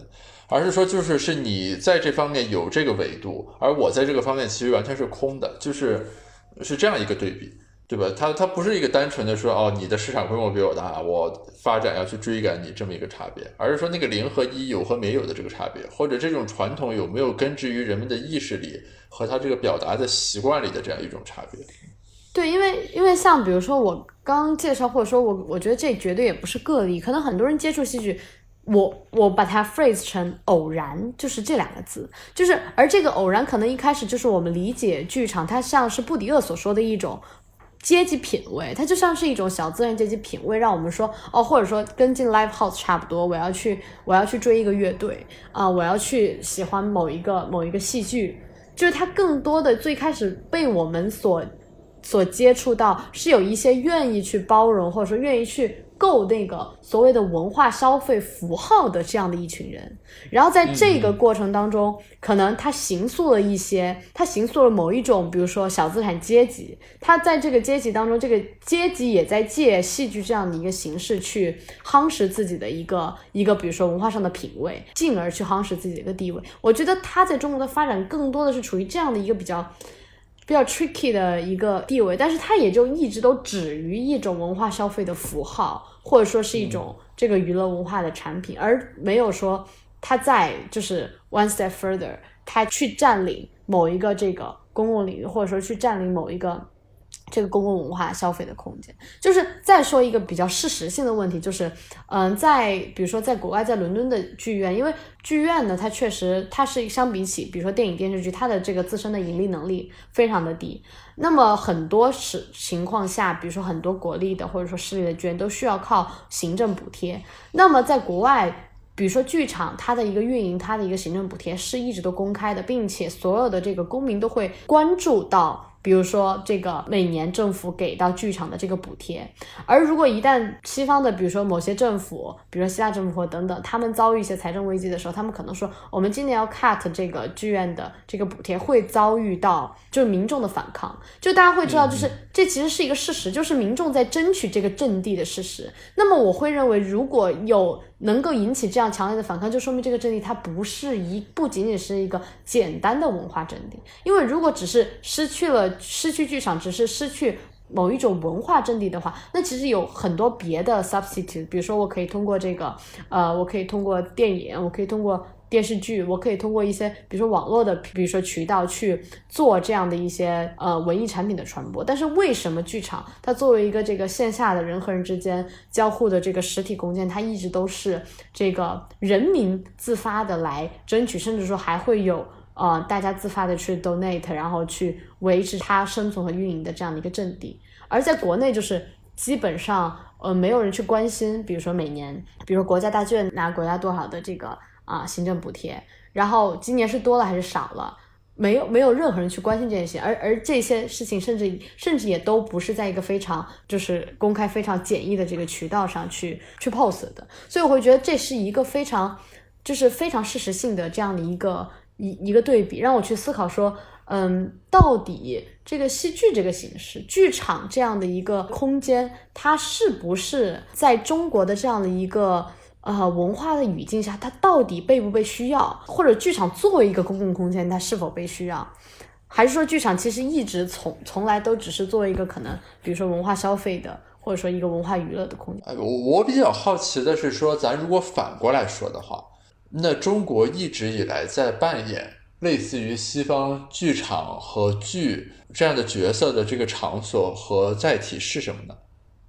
而是说，就是是你在这方面有这个维度，而我在这个方面其实完全是空的，就是是这样一个对比，对吧？它它不是一个单纯的说哦，你的市场规模比我大，我发展要去追赶你这么一个差别，而是说那个零和一有和没有的这个差别，或者这种传统有没有根植于人们的意识里和他这个表达的习惯里的这样一种差别。对，因为因为像比如说我刚介绍，或者说我我觉得这绝对也不是个例，可能很多人接触戏剧。我我把它 phrase 成偶然，就是这两个字，就是而这个偶然可能一开始就是我们理解剧场，它像是布迪厄所说的一种阶级品味，它就像是一种小资源阶级品味，让我们说哦，或者说跟进 live house 差不多，我要去我要去追一个乐队啊，我要去喜欢某一个某一个戏剧，就是它更多的最开始被我们所所接触到是有一些愿意去包容，或者说愿意去。够那个所谓的文化消费符号的这样的一群人，然后在这个过程当中，可能他形塑了一些，他形塑了某一种，比如说小资产阶级，他在这个阶级当中，这个阶级也在借戏剧这样的一个形式去夯实自己的一个一个，比如说文化上的品味，进而去夯实自己的一个地位。我觉得他在中国的发展更多的是处于这样的一个比较。比较 tricky 的一个地位，但是它也就一直都止于一种文化消费的符号，或者说是一种这个娱乐文化的产品，而没有说它在就是 one step further，它去占领某一个这个公共领域，或者说去占领某一个。这个公共文化消费的空间，就是再说一个比较事实性的问题，就是，嗯，在比如说在国外，在伦敦的剧院，因为剧院呢，它确实它是相比起，比如说电影电视剧，它的这个自身的盈利能力非常的低。那么很多时情况下，比如说很多国立的或者说私立的剧院都需要靠行政补贴。那么在国外。比如说剧场，它的一个运营，它的一个行政补贴是一直都公开的，并且所有的这个公民都会关注到。比如说，这个每年政府给到剧场的这个补贴，而如果一旦西方的，比如说某些政府，比如说希腊政府或等等，他们遭遇一些财政危机的时候，他们可能说，我们今年要 cut 这个剧院的这个补贴，会遭遇到就是民众的反抗。就大家会知道，就是这其实是一个事实，就是民众在争取这个阵地的事实。那么我会认为，如果有能够引起这样强烈的反抗，就说明这个阵地它不是一不仅仅是一个简单的文化阵地，因为如果只是失去了失去剧场，只是失去某一种文化阵地的话，那其实有很多别的 substitute，比如说我可以通过这个，呃，我可以通过电影，我可以通过。电视剧，我可以通过一些，比如说网络的，比如说渠道去做这样的一些呃文艺产品的传播。但是为什么剧场它作为一个这个线下的人和人之间交互的这个实体空间，它一直都是这个人民自发的来争取，甚至说还会有呃大家自发的去 donate，然后去维持它生存和运营的这样的一个阵地。而在国内就是基本上呃没有人去关心，比如说每年，比如说国家大剧院拿国家多少的这个。啊，行政补贴，然后今年是多了还是少了？没有，没有任何人去关心这件事情，而而这些事情甚至甚至也都不是在一个非常就是公开、非常简易的这个渠道上去去 post 的，所以我会觉得这是一个非常就是非常事实性的这样的一个一一个对比，让我去思考说，嗯，到底这个戏剧这个形式，剧场这样的一个空间，它是不是在中国的这样的一个。呃，文化的语境下，它到底被不被需要？或者剧场作为一个公共空间，它是否被需要？还是说剧场其实一直从从来都只是作为一个可能，比如说文化消费的，或者说一个文化娱乐的空间？我我比较好奇的是说，咱如果反过来说的话，那中国一直以来在扮演类似于西方剧场和剧这样的角色的这个场所和载体是什么呢？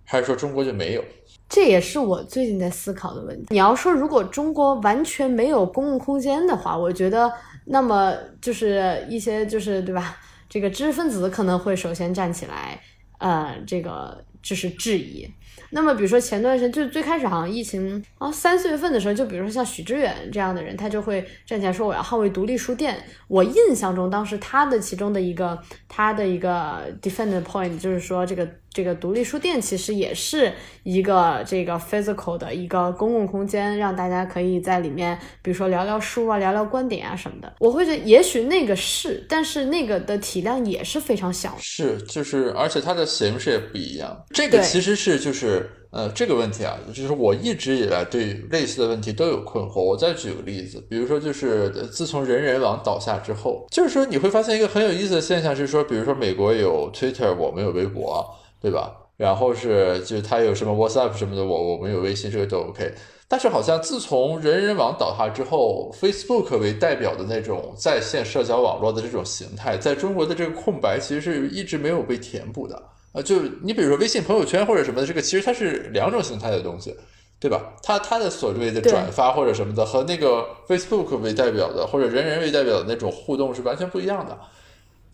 还是说中国就没有？这也是我最近在思考的问题。你要说如果中国完全没有公共空间的话，我觉得那么就是一些就是对吧？这个知识分子可能会首先站起来，呃，这个就是质疑。那么比如说前段时间就最开始好像疫情啊三四月份的时候，就比如说像许知远这样的人，他就会站起来说我要捍卫独立书店。我印象中当时他的其中的一个他的一个 defend point 就是说这个。这个独立书店其实也是一个这个 physical 的一个公共空间，让大家可以在里面，比如说聊聊书啊，聊聊观点啊什么的。我会觉得也许那个是，但是那个的体量也是非常小。是，就是，而且它的形式也不一样。这个其实是就是呃这个问题啊，就是我一直以来对类似的问题都有困惑。我再举个例子，比如说就是自从人人网倒下之后，就是说你会发现一个很有意思的现象是说，比如说美国有 Twitter，我们有微博。对吧？然后是就是他有什么 WhatsApp 什么的，我我们有微信，这个都 OK。但是好像自从人人网倒塌之后，Facebook 为代表的那种在线社交网络的这种形态，在中国的这个空白其实是一直没有被填补的啊。就你比如说微信朋友圈或者什么的，这个其实它是两种形态的东西，对吧？它它的所谓的转发或者什么的，和那个 Facebook 为代表的或者人人为代表的那种互动是完全不一样的。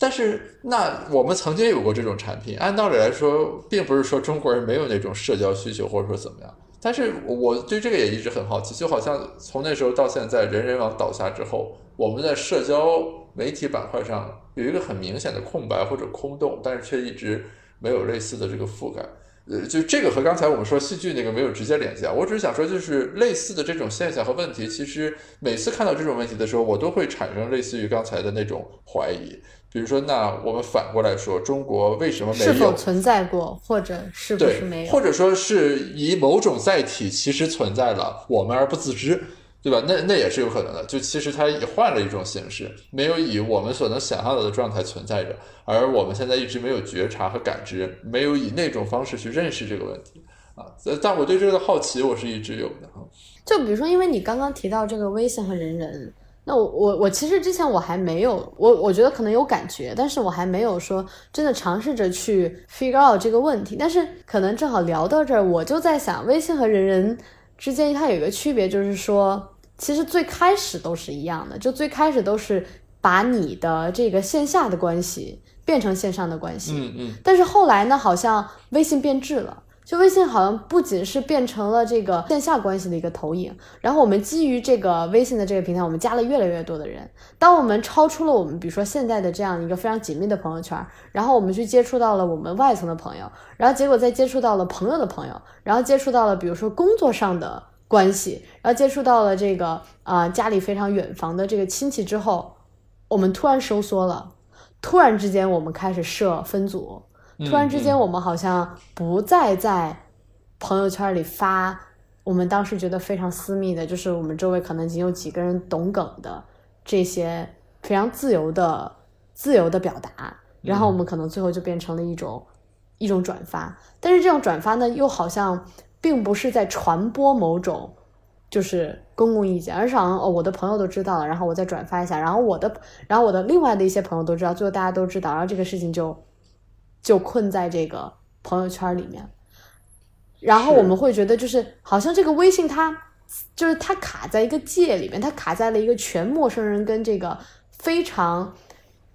但是，那我们曾经有过这种产品。按道理来说，并不是说中国人没有那种社交需求，或者说怎么样。但是，我对这个也一直很好奇。就好像从那时候到现在，人人网倒下之后，我们在社交媒体板块上有一个很明显的空白或者空洞，但是却一直没有类似的这个覆盖。呃，就这个和刚才我们说戏剧那个没有直接联系啊。我只是想说，就是类似的这种现象和问题，其实每次看到这种问题的时候，我都会产生类似于刚才的那种怀疑。比如说，那我们反过来说，中国为什么没有？是否存在过，或者是不是没有？或者说是以某种载体其实存在了，我们而不自知，对吧？那那也是有可能的。就其实它也换了一种形式，没有以我们所能想象到的状态存在着，而我们现在一直没有觉察和感知，没有以那种方式去认识这个问题啊。但我对这个好奇，我是一直有的哈。就比如说，因为你刚刚提到这个微信和人人。那我我我其实之前我还没有我我觉得可能有感觉，但是我还没有说真的尝试着去 figure out 这个问题。但是可能正好聊到这儿，我就在想，微信和人人之间它有一个区别，就是说其实最开始都是一样的，就最开始都是把你的这个线下的关系变成线上的关系。嗯嗯。但是后来呢，好像微信变质了。就微信好像不仅是变成了这个线下关系的一个投影，然后我们基于这个微信的这个平台，我们加了越来越多的人。当我们超出了我们比如说现在的这样一个非常紧密的朋友圈，然后我们去接触到了我们外层的朋友，然后结果再接触到了朋友的朋友，然后接触到了比如说工作上的关系，然后接触到了这个啊家里非常远房的这个亲戚之后，我们突然收缩了，突然之间我们开始设分组。突然之间，我们好像不再在朋友圈里发我们当时觉得非常私密的，就是我们周围可能仅有几个人懂梗的这些非常自由的、自由的表达。然后我们可能最后就变成了一种一种转发，但是这种转发呢，又好像并不是在传播某种就是公共意见，而是好像哦，我的朋友都知道了，然后我再转发一下，然后我的，然后我的另外的一些朋友都知道，最后大家都知道，然后这个事情就。就困在这个朋友圈里面，然后我们会觉得，就是好像这个微信它就是它卡在一个界里面，它卡在了一个全陌生人跟这个非常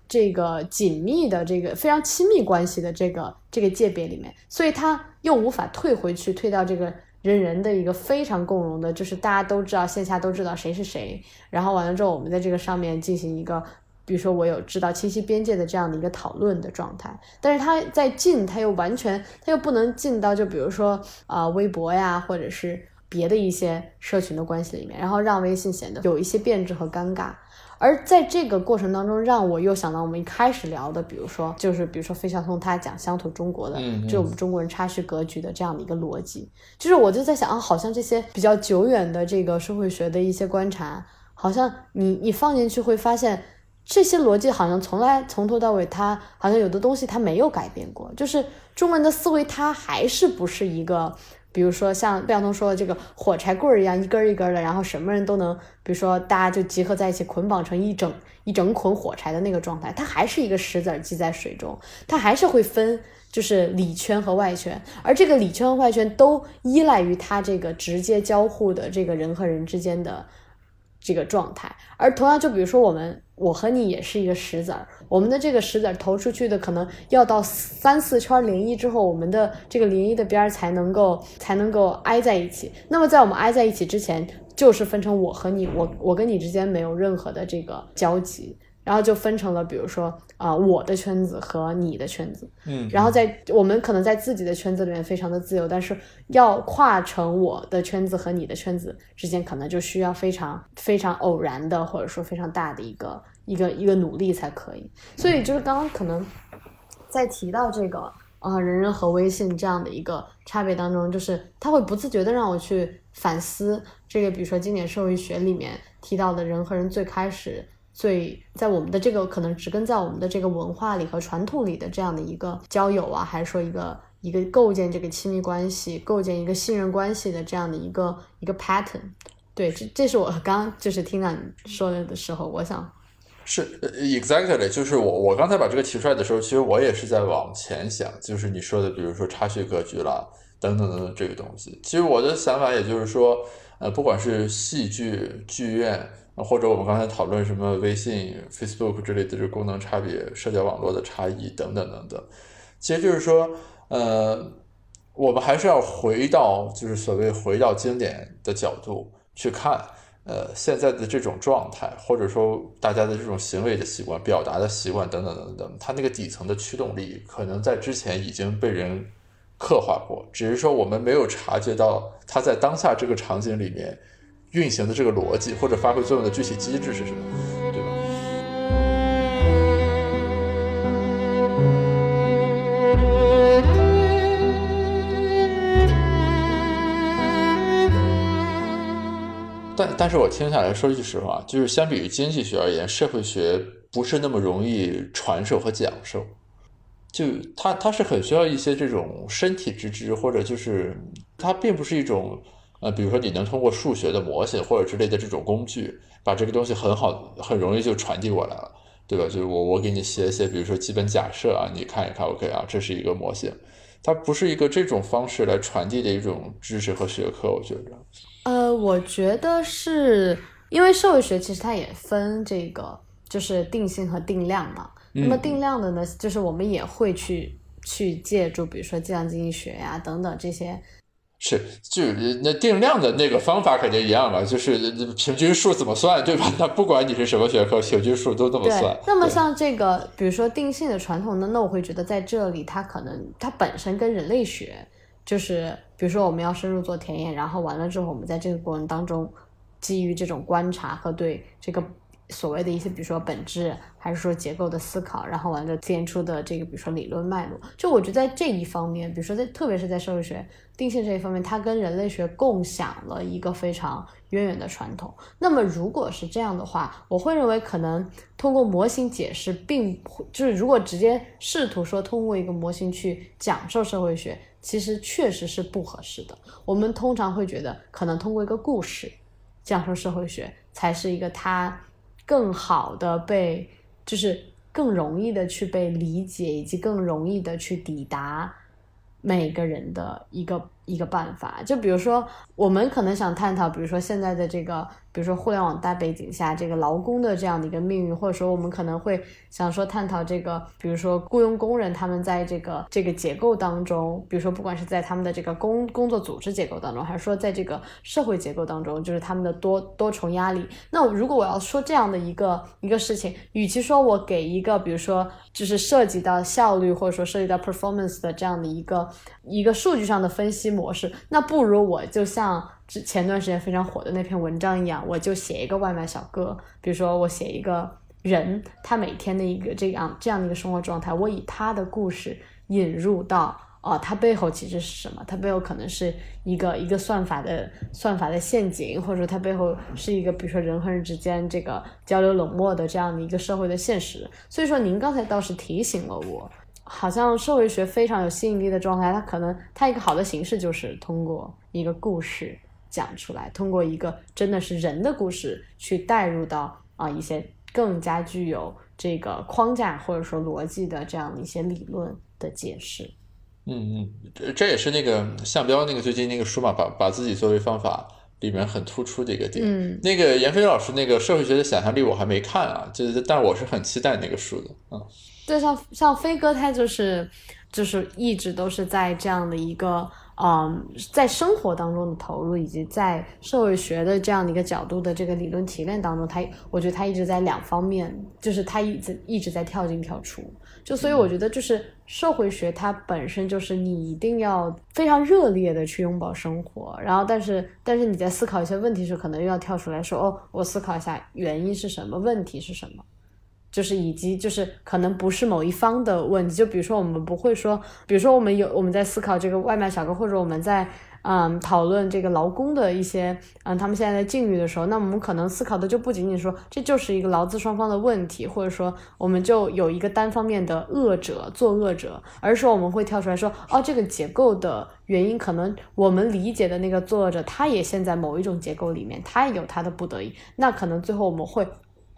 这个紧密的这个非常亲密关系的这个这个界别里面，所以它又无法退回去，退到这个人人的一个非常共融的，就是大家都知道线下都知道谁是谁，然后完了之后，我们在这个上面进行一个。比如说，我有知道清晰边界的这样的一个讨论的状态，但是它在进，它又完全，它又不能进到就比如说啊微博呀，或者是别的一些社群的关系里面，然后让微信显得有一些变质和尴尬。而在这个过程当中，让我又想到我们一开始聊的，比如说就是比如说费孝通他讲乡土中国的，就我们中国人差序格局的这样的一个逻辑，就是我就在想啊，好像这些比较久远的这个社会学的一些观察，好像你你放进去会发现。这些逻辑好像从来从头到尾，它好像有的东西它没有改变过，就是中国人的思维，它还是不是一个，比如说像贝晓东说的这个火柴棍儿一样，一根一根的，然后什么人都能，比如说大家就集合在一起捆绑成一整一整捆火柴的那个状态，它还是一个石子儿系在水中，它还是会分就是里圈和外圈，而这个里圈和外圈都依赖于它这个直接交互的这个人和人之间的。这个状态，而同样，就比如说我们，我和你也是一个石子儿，我们的这个石子儿投出去的，可能要到三四圈零一之后，我们的这个零一的边儿才能够才能够挨在一起。那么在我们挨在一起之前，就是分成我和你，我我跟你之间没有任何的这个交集。然后就分成了，比如说啊，我的圈子和你的圈子，嗯，然后在我们可能在自己的圈子里面非常的自由，但是要跨成我的圈子和你的圈子之间，可能就需要非常非常偶然的，或者说非常大的一个一个一个努力才可以。所以就是刚刚可能在提到这个啊，人人和微信这样的一个差别当中，就是他会不自觉的让我去反思这个，比如说经典社会学里面提到的人和人最开始。最在我们的这个可能植根在我们的这个文化里和传统里的这样的一个交友啊，还是说一个一个构建这个亲密关系、构建一个信任关系的这样的一个一个 pattern。对，这这是我刚就是听到你说的的时候，我想是 exactly，就是我我刚才把这个提出来的时候，其实我也是在往前想，就是你说的，比如说差序格局啦，等等等等这个东西。其实我的想法也就是说，呃，不管是戏剧剧院。或者我们刚才讨论什么微信、Facebook 之类的这功能差别、社交网络的差异等等等等，其实就是说，呃，我们还是要回到就是所谓回到经典的角度去看，呃，现在的这种状态，或者说大家的这种行为的习惯、表达的习惯等等等等，它那个底层的驱动力可能在之前已经被人刻画过，只是说我们没有察觉到它在当下这个场景里面。运行的这个逻辑或者发挥作用的具体机制是什么，对吧？但但是我听下来说句实话，就是相比于经济学而言，社会学不是那么容易传授和讲授，就它它是很需要一些这种身体之知，或者就是它并不是一种。呃，比如说你能通过数学的模型或者之类的这种工具，把这个东西很好、很容易就传递过来了，对吧？就是我我给你写写，比如说基本假设啊，你看一看，OK 啊，这是一个模型，它不是一个这种方式来传递的一种知识和学科，我觉得。呃，我觉得是因为社会学其实它也分这个，就是定性和定量嘛。那么定量的呢，就是我们也会去。去借助，比如说计量经济学呀等等这些。是，就那定量的那个方法肯定一样了，就是平均数怎么算，对吧？那不管你是什么学科，平均数都这么算。那么像这个，比如说定性的传统呢，那我会觉得在这里它可能它本身跟人类学，就是比如说我们要深入做田野，然后完了之后，我们在这个过程当中，基于这种观察和对这个。所谓的一些，比如说本质，还是说结构的思考，然后完了建出的这个，比如说理论脉络，就我觉得在这一方面，比如说在特别是在社会学定性这一方面，它跟人类学共享了一个非常渊源的传统。那么如果是这样的话，我会认为可能通过模型解释，并就是如果直接试图说通过一个模型去讲授社会学，其实确实是不合适的。我们通常会觉得，可能通过一个故事讲授社会学，才是一个它。更好的被，就是更容易的去被理解，以及更容易的去抵达每个人的一个一个办法。就比如说，我们可能想探讨，比如说现在的这个。比如说互联网大背景下，这个劳工的这样的一个命运，或者说我们可能会想说探讨这个，比如说雇佣工人他们在这个这个结构当中，比如说不管是在他们的这个工工作组织结构当中，还是说在这个社会结构当中，就是他们的多多重压力。那如果我要说这样的一个一个事情，与其说我给一个比如说就是涉及到效率或者说涉及到 performance 的这样的一个一个数据上的分析模式，那不如我就像。之前段时间非常火的那篇文章一样，我就写一个外卖小哥，比如说我写一个人，他每天的一个这样这样的一个生活状态，我以他的故事引入到，哦，他背后其实是什么？他背后可能是一个一个算法的算法的陷阱，或者说他背后是一个比如说人和人之间这个交流冷漠的这样的一个社会的现实。所以说，您刚才倒是提醒了我。好像社会学非常有吸引力的状态，它可能它一个好的形式就是通过一个故事。讲出来，通过一个真的是人的故事去带入到啊一些更加具有这个框架或者说逻辑的这样的一些理论的解释。嗯嗯，这也是那个向标那个最近那个书嘛，把把自己作为方法里面很突出的一个点。嗯，那个闫飞老师那个社会学的想象力我还没看啊，就是但我是很期待那个书的。嗯，对，像像飞哥他就是就是一直都是在这样的一个。嗯，在生活当中的投入，以及在社会学的这样的一个角度的这个理论提炼当中，他我觉得他一直在两方面，就是他一直一直在跳进跳出。就所以我觉得，就是社会学它本身就是你一定要非常热烈的去拥抱生活，然后但是但是你在思考一些问题时，可能又要跳出来说，哦，我思考一下原因是什么，问题是什么。就是以及就是可能不是某一方的问题，就比如说我们不会说，比如说我们有我们在思考这个外卖小哥，或者我们在嗯讨论这个劳工的一些嗯他们现在的境遇的时候，那我们可能思考的就不仅仅说这就是一个劳资双方的问题，或者说我们就有一个单方面的恶者作恶者，而是说我们会跳出来说，哦这个结构的原因可能我们理解的那个作恶者他也陷在某一种结构里面，他也有他的不得已，那可能最后我们会。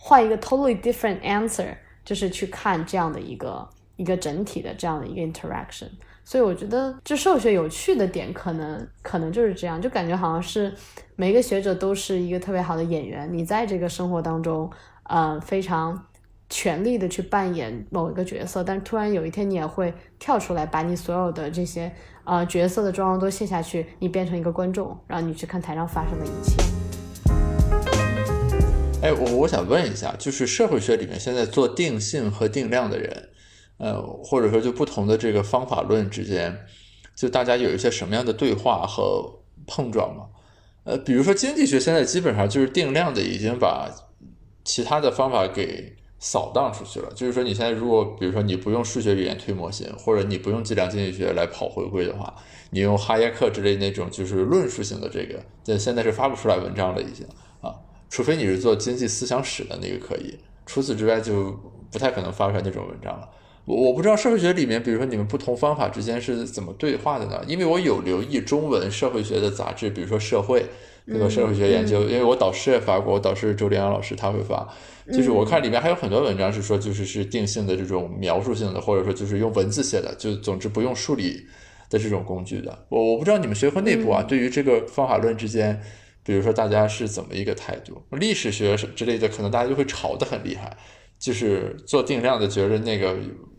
换一个 totally different answer，就是去看这样的一个一个整体的这样的一个 interaction。所以我觉得，就社会学有趣的点，可能可能就是这样，就感觉好像是每个学者都是一个特别好的演员，你在这个生活当中，呃，非常全力的去扮演某一个角色，但突然有一天你也会跳出来，把你所有的这些呃角色的妆容都卸下去，你变成一个观众，然后你去看台上发生的一切。哎，我我想问一下，就是社会学里面现在做定性和定量的人，呃，或者说就不同的这个方法论之间，就大家有一些什么样的对话和碰撞吗？呃，比如说经济学现在基本上就是定量的已经把其他的方法给扫荡出去了。就是说你现在如果比如说你不用数学语言推模型，或者你不用计量经济学来跑回归的话，你用哈耶克之类那种就是论述性的这个，这现在是发不出来文章了已经。除非你是做经济思想史的那个可以，除此之外就不太可能发出来那种文章了。我我不知道社会学里面，比如说你们不同方法之间是怎么对话的呢？因为我有留意中文社会学的杂志，比如说《社会》那个社会学研究，因为我导师也发过，我导师周连阳老师他会发，就是我看里面还有很多文章是说就是是定性的这种描述性的，或者说就是用文字写的，就总之不用数理的这种工具的。我我不知道你们学科内部啊，对于这个方法论之间。比如说，大家是怎么一个态度？历史学之类的，可能大家就会吵得很厉害，就是做定量的，觉得那个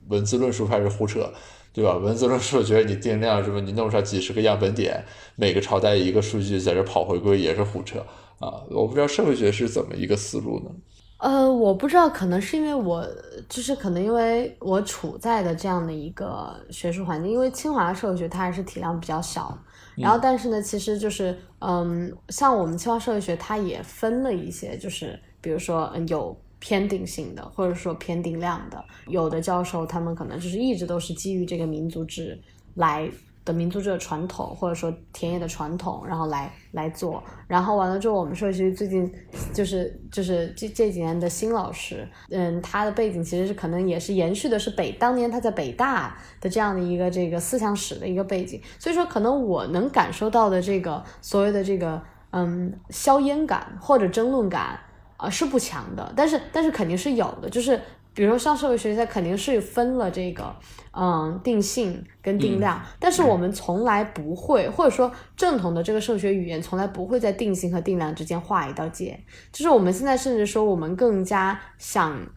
文字论述派是胡扯，对吧？文字论述觉得你定量什么，你弄上几十个样本点，每个朝代一个数据在这跑回归也是胡扯啊！我不知道社会学是怎么一个思路呢？呃，我不知道，可能是因为我就是可能因为我处在的这样的一个学术环境，因为清华社会学它还是体量比较小，然后但是呢，其实就是嗯，像我们期望社会学它也分了一些，就是比如说嗯有偏定性的，或者说偏定量的，有的教授他们可能就是一直都是基于这个民族志来。民族这个传统，或者说田野的传统，然后来来做，然后完了之后，我们社区最近就是就是这这几年的新老师，嗯，他的背景其实是可能也是延续的是北当年他在北大的这样的一个这个思想史的一个背景，所以说可能我能感受到的这个所谓的这个嗯硝烟感或者争论感啊是不强的，但是但是肯定是有的，就是。比如说，上社会学，它肯定是分了这个，嗯，定性跟定量，但是我们从来不会，或者说正统的这个社会学语言从来不会在定性和定量之间画一道界。就是我们现在甚至说，我们更加想，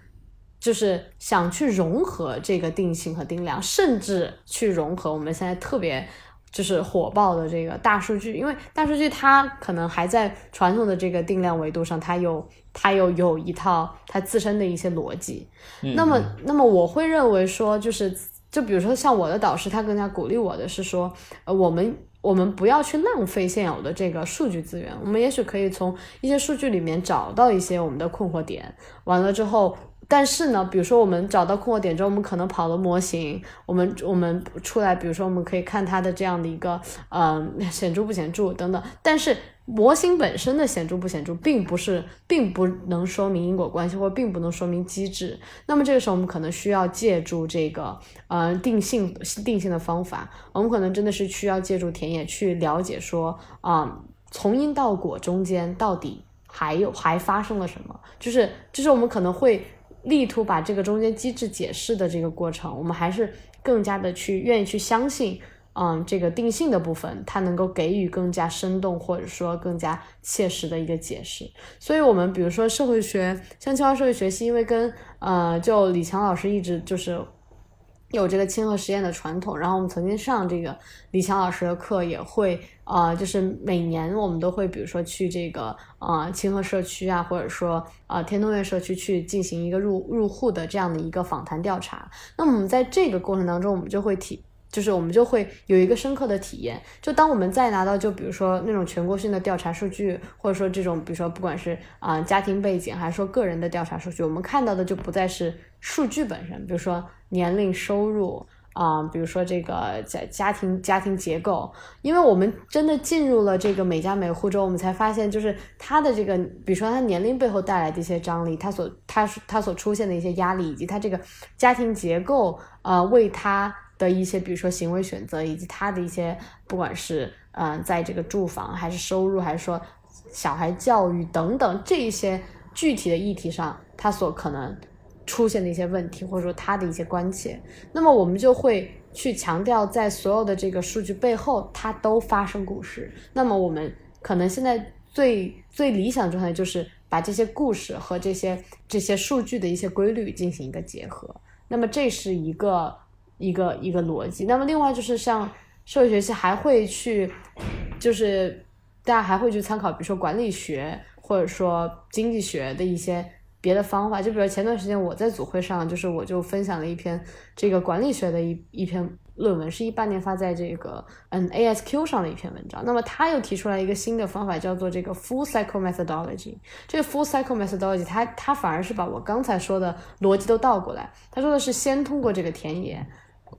就是想去融合这个定性和定量，甚至去融合我们现在特别。就是火爆的这个大数据，因为大数据它可能还在传统的这个定量维度上，它有它又有一套它自身的一些逻辑。那么，那么我会认为说，就是就比如说像我的导师，他更加鼓励我的是说，呃，我们我们不要去浪费现有的这个数据资源，我们也许可以从一些数据里面找到一些我们的困惑点，完了之后。但是呢，比如说我们找到困惑点之后，我们可能跑了模型，我们我们出来，比如说我们可以看它的这样的一个，嗯，显著不显著等等。但是模型本身的显著不显著，并不是，并不能说明因果关系，或并不能说明机制。那么这个时候，我们可能需要借助这个，呃，定性定性的方法。我们可能真的是需要借助田野去了解说，啊，从因到果中间到底还有还发生了什么？就是就是我们可能会。力图把这个中间机制解释的这个过程，我们还是更加的去愿意去相信，嗯，这个定性的部分，它能够给予更加生动或者说更加切实的一个解释。所以，我们比如说社会学，像清华社会学系，因为跟呃，就李强老师一直就是。有这个亲和实验的传统，然后我们曾经上这个李强老师的课，也会呃，就是每年我们都会，比如说去这个呃清河社区啊，或者说呃天通苑社区去进行一个入入户的这样的一个访谈调查。那么我们在这个过程当中，我们就会体，就是我们就会有一个深刻的体验。就当我们再拿到，就比如说那种全国性的调查数据，或者说这种，比如说不管是啊家庭背景，还是说个人的调查数据，我们看到的就不再是数据本身，比如说。年龄、收入啊，比如说这个家家庭家庭结构，因为我们真的进入了这个每家每户之后，我们才发现，就是他的这个，比如说他年龄背后带来的一些张力，他所他他所出现的一些压力，以及他这个家庭结构呃为他的一些，比如说行为选择，以及他的一些不管是嗯在这个住房还是收入，还是说小孩教育等等这一些具体的议题上，他所可能。出现的一些问题，或者说他的一些关切，那么我们就会去强调，在所有的这个数据背后，它都发生故事。那么我们可能现在最最理想状态就是把这些故事和这些这些数据的一些规律进行一个结合。那么这是一个一个一个逻辑。那么另外就是像社会学系还会去，就是大家还会去参考，比如说管理学或者说经济学的一些。别的方法，就比如前段时间我在组会上，就是我就分享了一篇这个管理学的一一篇论文，是一八年发在这个嗯 ASQ 上的一篇文章。那么他又提出来一个新的方法，叫做这个 Full Cycle Methodology。这个 Full Cycle Methodology，他他反而是把我刚才说的逻辑都倒过来。他说的是先通过这个田野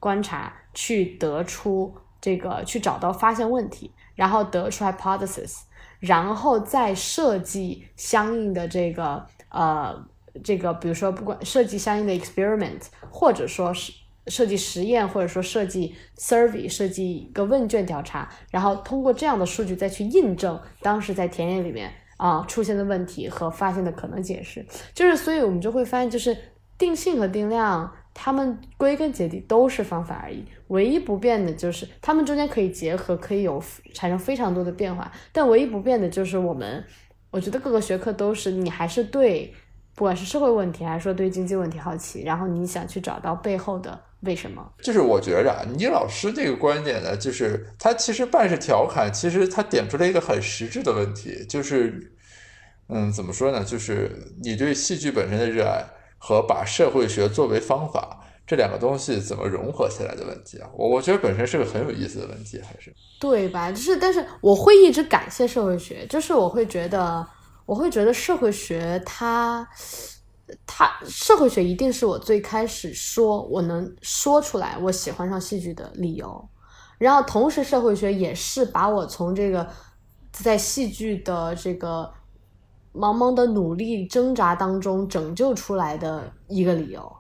观察去得出这个，去找到发现问题，然后得出 hypothesis，然后再设计相应的这个。呃，这个比如说，不管设计相应的 experiment，或者说是设计实验，或者说设计 survey，设计一个问卷调查，然后通过这样的数据再去印证当时在田野里面啊出现的问题和发现的可能解释。就是，所以我们就会发现，就是定性和定量，它们归根结底都是方法而已，唯一不变的就是它们中间可以结合，可以有产生非常多的变化，但唯一不变的就是我们。我觉得各个学科都是，你还是对不管是社会问题还是说对经济问题好奇，然后你想去找到背后的为什么。就是我觉着啊，倪老师这个观点呢，就是他其实半是调侃，其实他点出了一个很实质的问题，就是，嗯，怎么说呢？就是你对戏剧本身的热爱和把社会学作为方法这两个东西怎么融合起来的问题啊。我我觉得本身是个很有意思的问题，还是对吧？就是，但是我会一直感谢社会学，就是我会觉得，我会觉得社会学它，它社会学一定是我最开始说我能说出来我喜欢上戏剧的理由，然后同时社会学也是把我从这个在戏剧的这个茫茫的努力挣扎当中拯救出来的一个理由。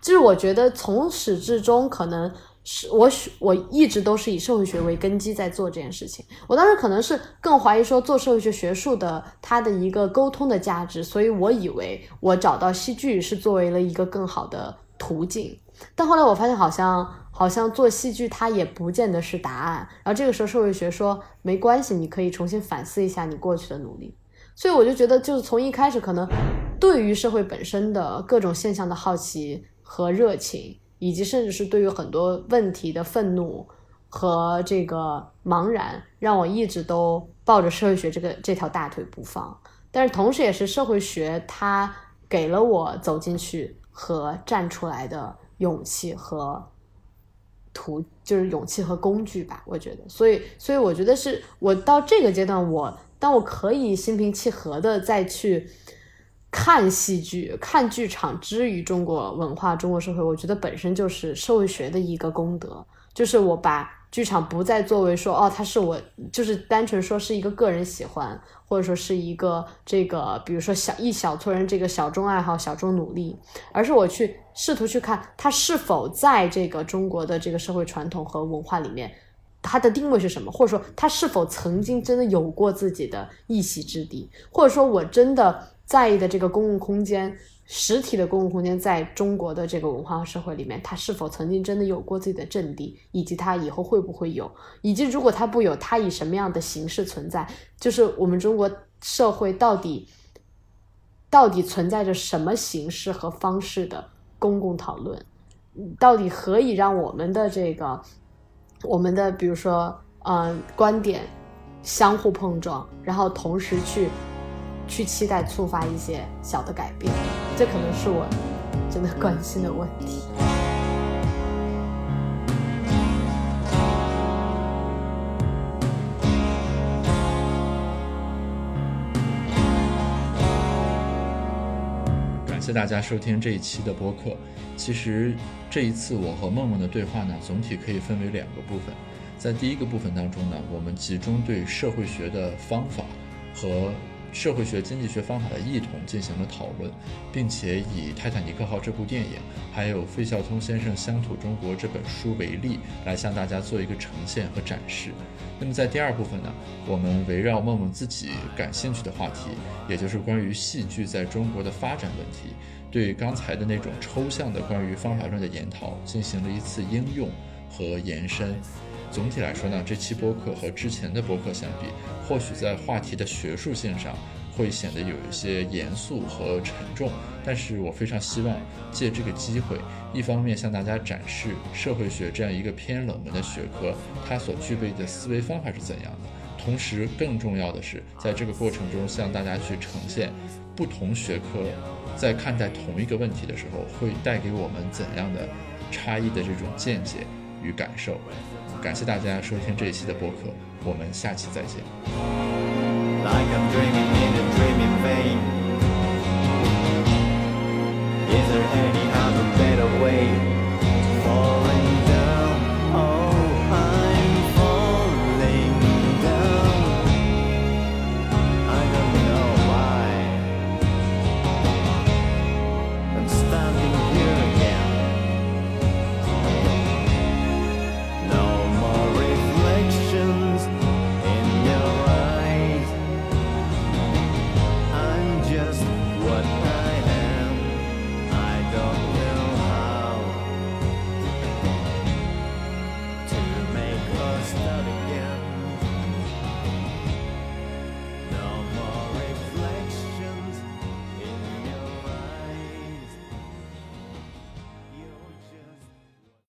就是我觉得从始至终，可能是我学我一直都是以社会学为根基在做这件事情。我当时可能是更怀疑说做社会学学术的它的一个沟通的价值，所以我以为我找到戏剧是作为了一个更好的途径。但后来我发现，好像好像做戏剧它也不见得是答案。然后这个时候社会学说没关系，你可以重新反思一下你过去的努力。所以我就觉得，就是从一开始可能对于社会本身的各种现象的好奇和热情，以及甚至是对于很多问题的愤怒和这个茫然，让我一直都抱着社会学这个这条大腿不放。但是同时，也是社会学它给了我走进去和站出来的勇气和途，就是勇气和工具吧。我觉得，所以，所以我觉得是我到这个阶段，我当我可以心平气和的再去。看戏剧、看剧场之于中国文化、中国社会，我觉得本身就是社会学的一个功德。就是我把剧场不再作为说哦，它是我就是单纯说是一个个人喜欢，或者说是一个这个，比如说小一小撮人这个小众爱好、小众努力，而是我去试图去看它是否在这个中国的这个社会传统和文化里面，它的定位是什么，或者说它是否曾经真的有过自己的一席之地，或者说我真的。在意的这个公共空间，实体的公共空间，在中国的这个文化和社会里面，它是否曾经真的有过自己的阵地，以及它以后会不会有，以及如果它不有，它以什么样的形式存在？就是我们中国社会到底到底存在着什么形式和方式的公共讨论？到底何以让我们的这个我们的比如说嗯观点相互碰撞，然后同时去。去期待触发一些小的改变，这可能是我真的关心的问题。感谢大家收听这一期的播客。其实这一次我和梦梦的对话呢，总体可以分为两个部分。在第一个部分当中呢，我们集中对社会学的方法和社会学、经济学方法的异同进行了讨论，并且以《泰坦尼克号》这部电影，还有费孝通先生《乡土中国》这本书为例，来向大家做一个呈现和展示。那么在第二部分呢，我们围绕梦梦自己感兴趣的话题，也就是关于戏剧在中国的发展问题，对刚才的那种抽象的关于方法论的研讨进行了一次应用和延伸。总体来说呢，这期播客和之前的播客相比，或许在话题的学术性上会显得有一些严肃和沉重。但是我非常希望借这个机会，一方面向大家展示社会学这样一个偏冷门的学科，它所具备的思维方法是怎样的；同时，更重要的是，在这个过程中向大家去呈现不同学科在看待同一个问题的时候，会带给我们怎样的差异的这种见解与感受。感谢大家收听这一期的播客，我们下期再见。like I'm dreaming in a dreaming vein. Is there any other better